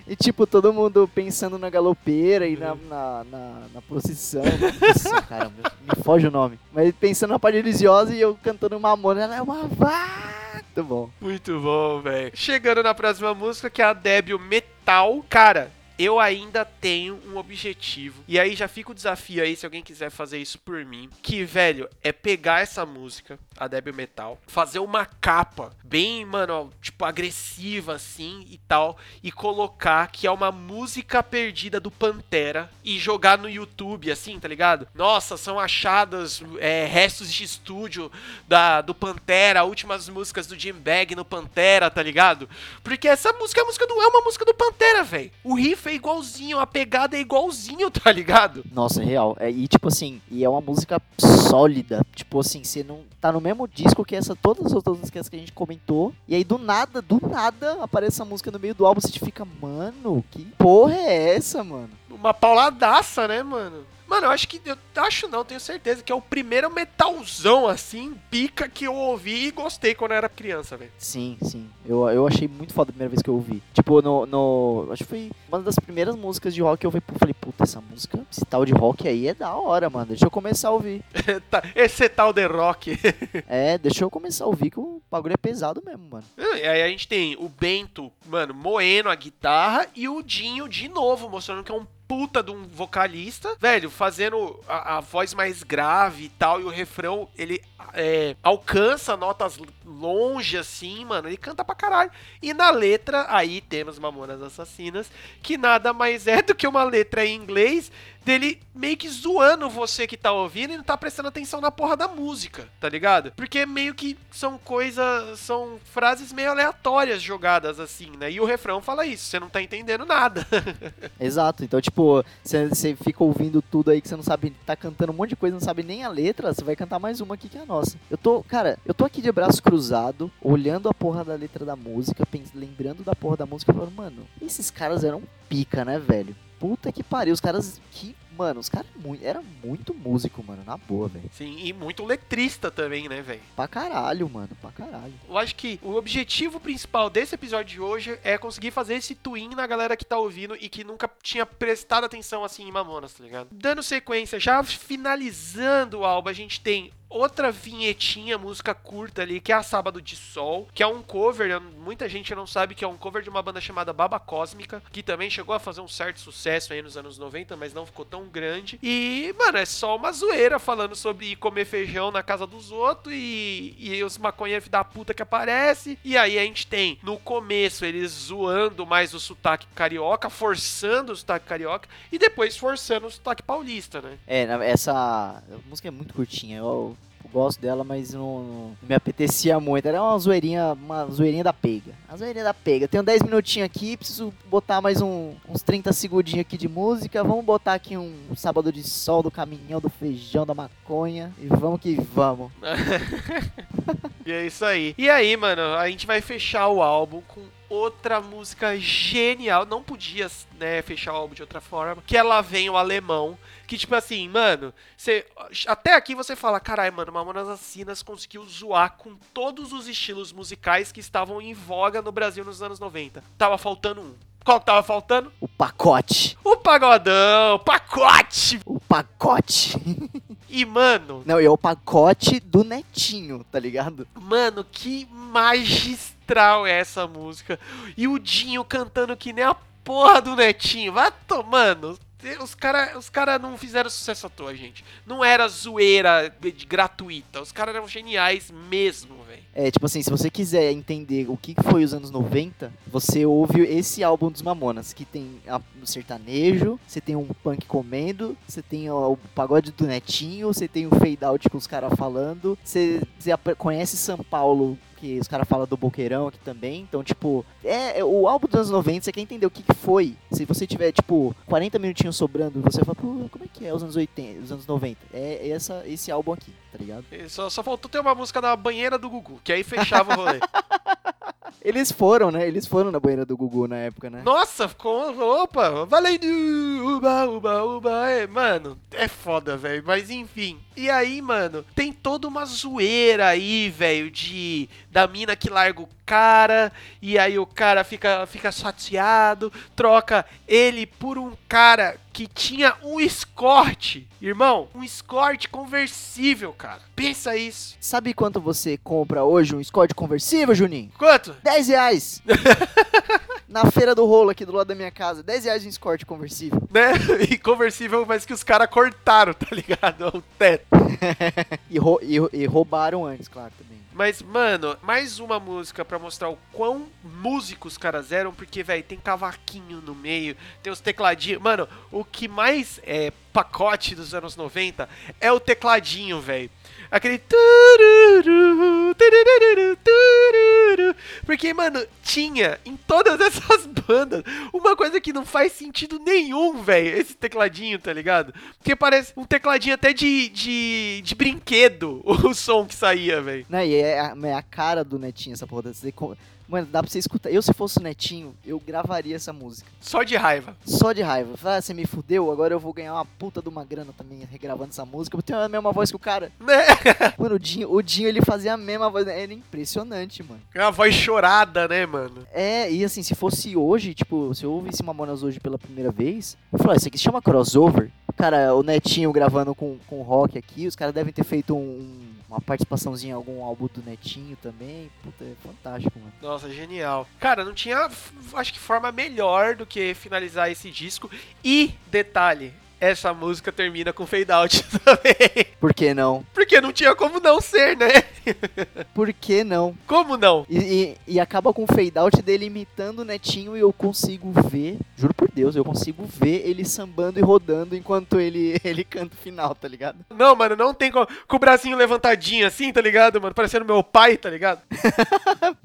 E tipo, todo mundo pensando na galopeira e na, na, na, na procissão. Nossa, caramba, me foge o nome. Mas pensando na parte religiosa e eu cantando Mamona, ela é uma vaca. Muito bom. Muito bom, velho. Chegando na próxima música, que é a Débil Metal. Cara, eu ainda tenho um objetivo. E aí já fica o desafio aí, se alguém quiser fazer isso por mim. Que, velho, é pegar essa música, a Débil Metal, fazer uma capa bem, mano, tipo, agressiva assim e tal. E colocar que é uma música perdida do Pantera e jogar no YouTube, assim, tá ligado? Nossa, são achadas é, restos de estúdio da, do Pantera, últimas músicas do Jim Bag no Pantera, tá ligado? Porque essa música a música é uma música do Pantera, velho. O riff é igualzinho, a pegada é igualzinho, tá ligado? Nossa, é real. É, e tipo assim, e é uma música sólida. Tipo assim, você não tá no mesmo disco que essa, todas as outras músicas que a gente comentou. E aí do nada, do nada, aparece essa música no meio do álbum. Você fica, mano, que porra é essa, mano? Uma pauladaça, né, mano? Mano, eu acho que. Eu acho não, tenho certeza que é o primeiro metalzão assim, pica que eu ouvi e gostei quando eu era criança, velho. Sim, sim. Eu, eu achei muito foda a primeira vez que eu ouvi. Tipo, no, no. Acho que foi uma das primeiras músicas de rock que eu ouvi. Falei, puta, essa música, esse tal de rock aí é da hora, mano. Deixa eu começar a ouvir. Tá, Esse tal de rock. É, deixa eu começar a ouvir que o bagulho é pesado mesmo, mano. E aí a gente tem o Bento, mano, moendo a guitarra e o Dinho de novo, mostrando que é um puta de um vocalista, velho, fazendo a, a voz mais grave e tal, e o refrão, ele é, alcança notas longe, assim, mano, ele canta pra caralho. E na letra, aí temos Mamonas Assassinas, que nada mais é do que uma letra em inglês dele meio que zoando você que tá ouvindo e não tá prestando atenção na porra da música, tá ligado? Porque meio que são coisas, são frases meio aleatórias jogadas assim, né? E o refrão fala isso, você não tá entendendo nada. Exato. Então, tipo, você fica ouvindo tudo aí que você não sabe, tá cantando um monte de coisa, não sabe nem a letra, você vai cantar mais uma aqui que é a nossa. Eu tô, cara, eu tô aqui de braço cruzado, olhando a porra da letra da música, pens- lembrando da porra da música, falando, mano, esses caras eram pica, né, velho? Puta que pariu, os caras que, mano, os caras muito, era muito músico, mano, na boa, velho. Sim, e muito letrista também, né, velho? Pra caralho, mano, pra caralho. Eu acho que o objetivo principal desse episódio de hoje é conseguir fazer esse twin na galera que tá ouvindo e que nunca tinha prestado atenção assim em Mamonas, tá ligado? Dando sequência, já finalizando o álbum, a gente tem outra vinhetinha, música curta ali, que é a Sábado de Sol, que é um cover, muita gente não sabe que é um cover de uma banda chamada Baba Cósmica, que também chegou a fazer um certo sucesso aí nos anos 90, mas não ficou tão grande. E, mano, é só uma zoeira falando sobre comer feijão na casa dos outros e, e os maconheiros da puta que aparece. E aí a gente tem, no começo, eles zoando mais o sotaque carioca, forçando o sotaque carioca, e depois forçando o sotaque paulista, né? É, essa música é muito curtinha, eu gosto dela, mas não, não me apetecia muito. Era uma zoeirinha, uma zoeirinha da pega. A zoeirinha da pega. Tenho 10 minutinhos aqui, preciso botar mais um- uns 30 segundinhos aqui de música. Vamos botar aqui um sábado de sol do caminhão, do feijão, da maconha. E vamos que vamos. E é isso aí. E aí, mano, a gente vai fechar o álbum com outra música genial. Não podia, né, fechar o álbum de outra forma. Que ela vem o alemão. Que, tipo assim, mano, você. Até aqui você fala, caralho, mano, Mamonas Assassinas conseguiu zoar com todos os estilos musicais que estavam em voga no Brasil nos anos 90. Tava faltando um. Qual que tava faltando? O pacote. O pagodão, o pacote! O pacote. E, mano, Não, e é o pacote do netinho, tá ligado? Mano, que magistral é essa música. E o Dinho cantando que nem a porra do Netinho. Vai tomando. Os caras os cara não fizeram sucesso à toa, gente. Não era zoeira de- gratuita. Os caras eram geniais mesmo, velho. É, tipo assim, se você quiser entender o que foi os anos 90, você ouve esse álbum dos Mamonas, que tem o sertanejo, você tem um punk comendo, você tem o, pagode do Netinho, você tem o fade out com os caras falando, você, conhece São Paulo, que os caras falam do Boqueirão aqui também, então, tipo, é, é o álbum dos anos 90, você quer entender o que que foi, se você tiver, tipo, 40 minutinhos sobrando, você fala, pô, como é que é os anos 80, os anos 90? É essa, esse álbum aqui, tá ligado? E Só, só faltou ter uma música da banheira do Gugu, que aí fechava o rolê. Eles foram, né? Eles foram na banheira do Gugu na época, né? Nossa, ficou. Opa, valendo! Uba, uba, uba. É, mano, é foda, velho. Mas enfim. E aí, mano, tem toda uma zoeira aí, velho, de. Da mina que larga o cara. E aí o cara fica, fica chateado. Troca ele por um cara que tinha um escorte. Irmão, um escorte conversível, cara. Pensa isso. Sabe quanto você compra hoje um Scott conversível, Juninho? Quanto? 10 reais. Na feira do rolo aqui do lado da minha casa. 10 reais um Escort conversível. Né? E conversível, mas que os caras cortaram, tá ligado? O teto. E, rou- e e roubaram antes, claro, também. Mas, mano, mais uma música pra mostrar o quão músicos os caras eram, porque, velho, tem cavaquinho no meio, tem os tecladinhos. Mano, o que mais é pacote dos anos 90 é o tecladinho, velho. Aquele. Porque, mano, tinha em todas essas bandas uma coisa que não faz sentido nenhum, velho. Esse tecladinho, tá ligado? Porque parece um tecladinho até de, de, de brinquedo, o som que saía, velho. Não, e é a, é a cara do Netinho essa porra. Você Mano, dá pra você escutar. Eu, se fosse o Netinho, eu gravaria essa música. Só de raiva. Só de raiva. Ah, você me fudeu, agora eu vou ganhar uma puta de uma grana também regravando essa música. Eu tenho a mesma voz que o cara. Né? Mano, o Dinho, o Dinho ele fazia a mesma voz. Era impressionante, mano. É uma voz chorada, né, mano? É, e assim, se fosse hoje, tipo, se eu ouvisse Mamonas hoje pela primeira vez, eu falei, ah, isso aqui se chama crossover. Cara, o Netinho gravando com, com rock aqui, os caras devem ter feito um- uma participaçãozinha em algum álbum do Netinho também. Puta, é fantástico, mano. Nossa, genial. Cara, não tinha, acho que forma melhor do que finalizar esse disco. E, detalhe, essa música termina com fade out também. Por que não? Porque não tinha como não ser, né? Por que não? Como não? E, e- e acaba com o fade out dele imitando o Netinho e eu consigo ver, juro por Deus, eu consigo ver ele sambando e rodando enquanto ele, ele canta o final, tá ligado? Não, mano, não tem como. Com o bracinho levantadinho assim, tá ligado, mano? Parecendo meu pai, tá ligado?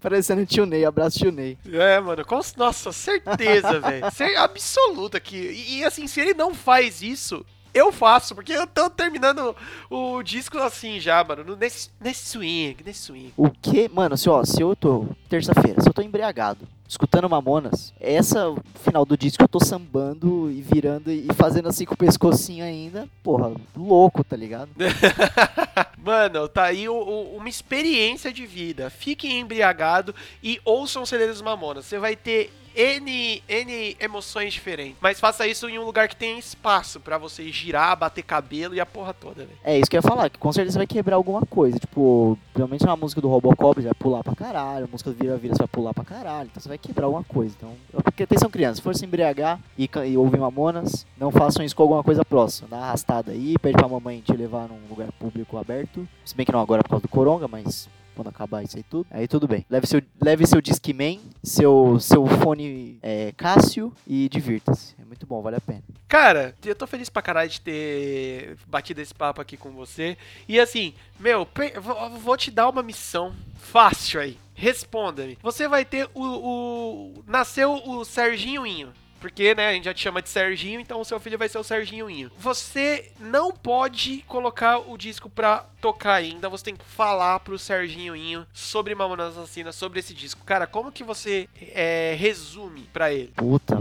Parecendo tio Ney, abraço tio Ney. É, mano, com, nossa, certeza, velho. Absoluta que. E, e, assim, se ele não faz isso, eu faço, porque eu tô terminando o disco assim já, mano. no- Nesse, nesse swing, nesse swing. O que? Mano, se, ó, se eu tô. Terça-feira, se eu tô embriagado, escutando Mamonas, essa final do disco eu tô sambando e virando e fazendo assim com o pescocinho ainda. Porra, louco, tá ligado? Mano, tá aí o- o- uma experiência de vida. Fiquem embriagado e ouçam o CD dos Mamonas. Você vai ter N, N emoções diferentes. Mas faça isso em um lugar que tenha espaço pra você girar, bater cabelo e a porra toda, velho. É isso que eu ia falar, que com certeza vai quebrar alguma coisa. Tipo, provavelmente na música do Robocop você vai pular pra caralho, a música do Vira Vira você vai pular pra caralho, então você vai quebrar alguma coisa. Então, porque atenção crianças, se for se embriagar e, e ouvir Mamonas, não façam isso com alguma coisa próxima. Dá arrastada aí, pede pra mamãe te levar num lugar público aberto. Se bem que não agora por causa do coronga, mas quando acabar isso aí tudo, aí tudo bem. Leve seu, leve seu Discman, seu, seu fone é, Cássio e divirta-se. É muito bom, vale a pena. Cara, eu tô feliz pra caralho de ter batido esse papo aqui com você. E assim, meu, vou te dar uma missão fácil aí. Responda-me. Você vai ter o, o. Nasceu o Serginho Inho. Porque, né, a gente já te chama de Serginho, então o seu filho vai ser o Serginho Inho. Você não pode colocar o disco pra tocar ainda. Você tem que falar pro Serginho Inho sobre Mamonas Assassinas, sobre esse disco. Cara, como que você é, resume pra ele? Puta,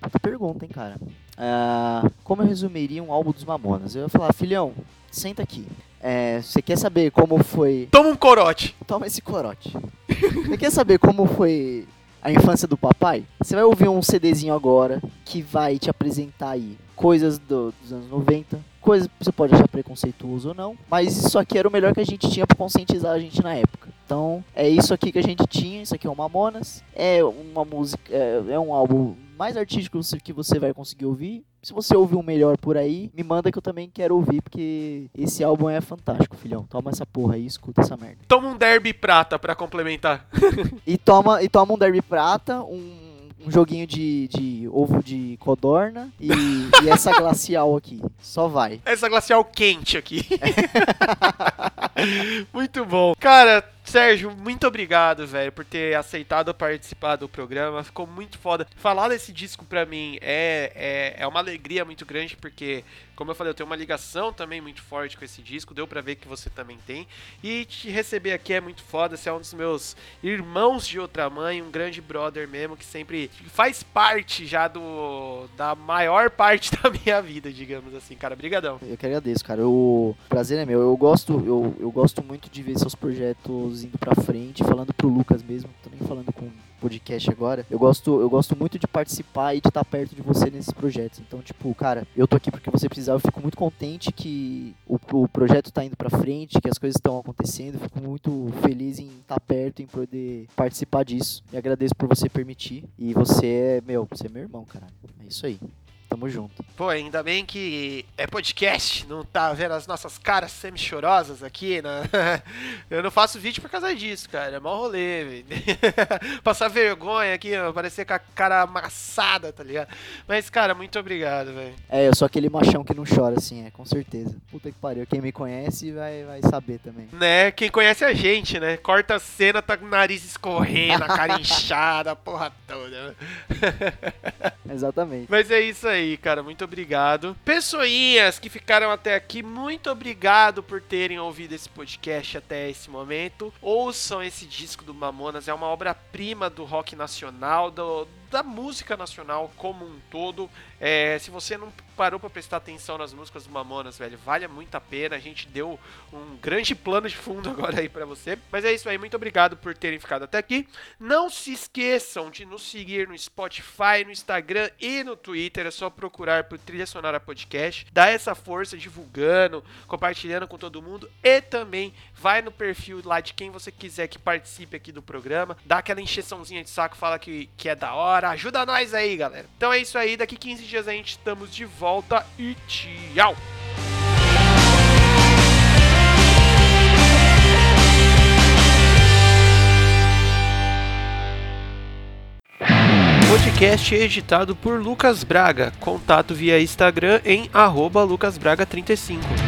puta pergunta, hein, cara. Ah, como eu resumiria um álbum dos Mamonas? Eu ia falar, filhão, senta aqui. É, Você quer saber como foi. Toma um corote. Toma esse corote. Você quer saber como foi a infância do papai? Você vai ouvir um CDzinho agora que vai te apresentar aí coisas do- dos anos 90. Coisas que você pode achar preconceituoso ou não, mas isso aqui era o melhor que a gente tinha pra conscientizar a gente na época. Então, é isso aqui que a gente tinha, isso aqui é o Mamonas, é uma música, é, é um álbum mais artístico que você vai conseguir ouvir. Se você ouvir um melhor por aí, me manda que eu também quero ouvir, porque esse álbum é fantástico, filhão. Toma essa porra aí, escuta essa merda. Toma um derby prata pra complementar. E toma, e toma um derby prata, um, um joguinho de, de ovo de codorna e, e essa glacial aqui. Só vai. Essa glacial quente aqui. muito bom. Cara, Sérgio, muito obrigado, velho, por ter aceitado participar do programa. Ficou muito foda. Falar desse disco pra mim é, é, é uma alegria muito grande, porque, como eu falei, eu tenho uma ligação também muito forte com esse disco. Deu pra ver que você também tem. E te receber aqui é muito foda. Você é um dos meus irmãos de outra mãe, um grande brother mesmo, que sempre faz parte já do da maior parte da minha vida, digamos assim, cara. Brigadão. Eu que agradeço, cara. O prazer é meu. Eu gosto, eu, eu gosto muito de ver seus projetos projetos indo pra frente, falando pro Lucas mesmo, também falando com podcast agora. Eu gosto, eu gosto muito de participar e de estar perto de você nesses projetos. Então, tipo, cara, eu tô aqui porque você precisar. Eu fico muito contente que o, o projeto tá indo pra frente, que as coisas estão acontecendo. Fico muito feliz em estar perto, em poder participar disso. E agradeço por você permitir. E você é, meu, você é meu irmão, caralho. É isso aí. Tamo junto. Pô, ainda bem que é podcast, não tá vendo as nossas caras semi-chorosas aqui, né? Eu não faço vídeo por causa disso, cara. É mó rolê, velho. Passar vergonha aqui, ó, parecer com a cara amassada, tá ligado? Mas, cara, muito obrigado, velho. É, eu sou aquele machão que não chora, assim, é, com certeza. Puta que pariu. Quem me conhece vai, vai saber também. Né? Quem conhece a gente, né? Corta a cena, tá com o nariz escorrendo, a cara inchada, a porra toda. Exatamente. Mas é isso aí, cara. Muito obrigado. Pessoinhas que ficaram até aqui, muito obrigado por terem ouvido esse podcast até esse momento. Ouçam esse disco do Mamonas, é uma obra-prima do rock nacional, do, da música nacional como um todo. É, se você não parou pra prestar atenção nas músicas do Mamonas, velho, vale muito a pena. A gente deu um grande plano de fundo agora aí pra você. Mas é isso aí, muito obrigado por terem ficado até aqui. Não se esqueçam de nos seguir no Spotify, no Instagram e no Twitter. É só procurar por Trilha Sonora Podcast. Dá essa força divulgando, compartilhando com todo mundo. E também vai no perfil lá de quem você quiser que participe aqui do programa. Dá aquela encheçãozinha de saco, fala que, que é da hora. Ajuda nós aí, galera. Então é isso aí. Daqui 15 dias a gente estamos de volta e tchau! Podcast editado por Lucas Braga. Contato via Instagram em arroba lucasbraga35.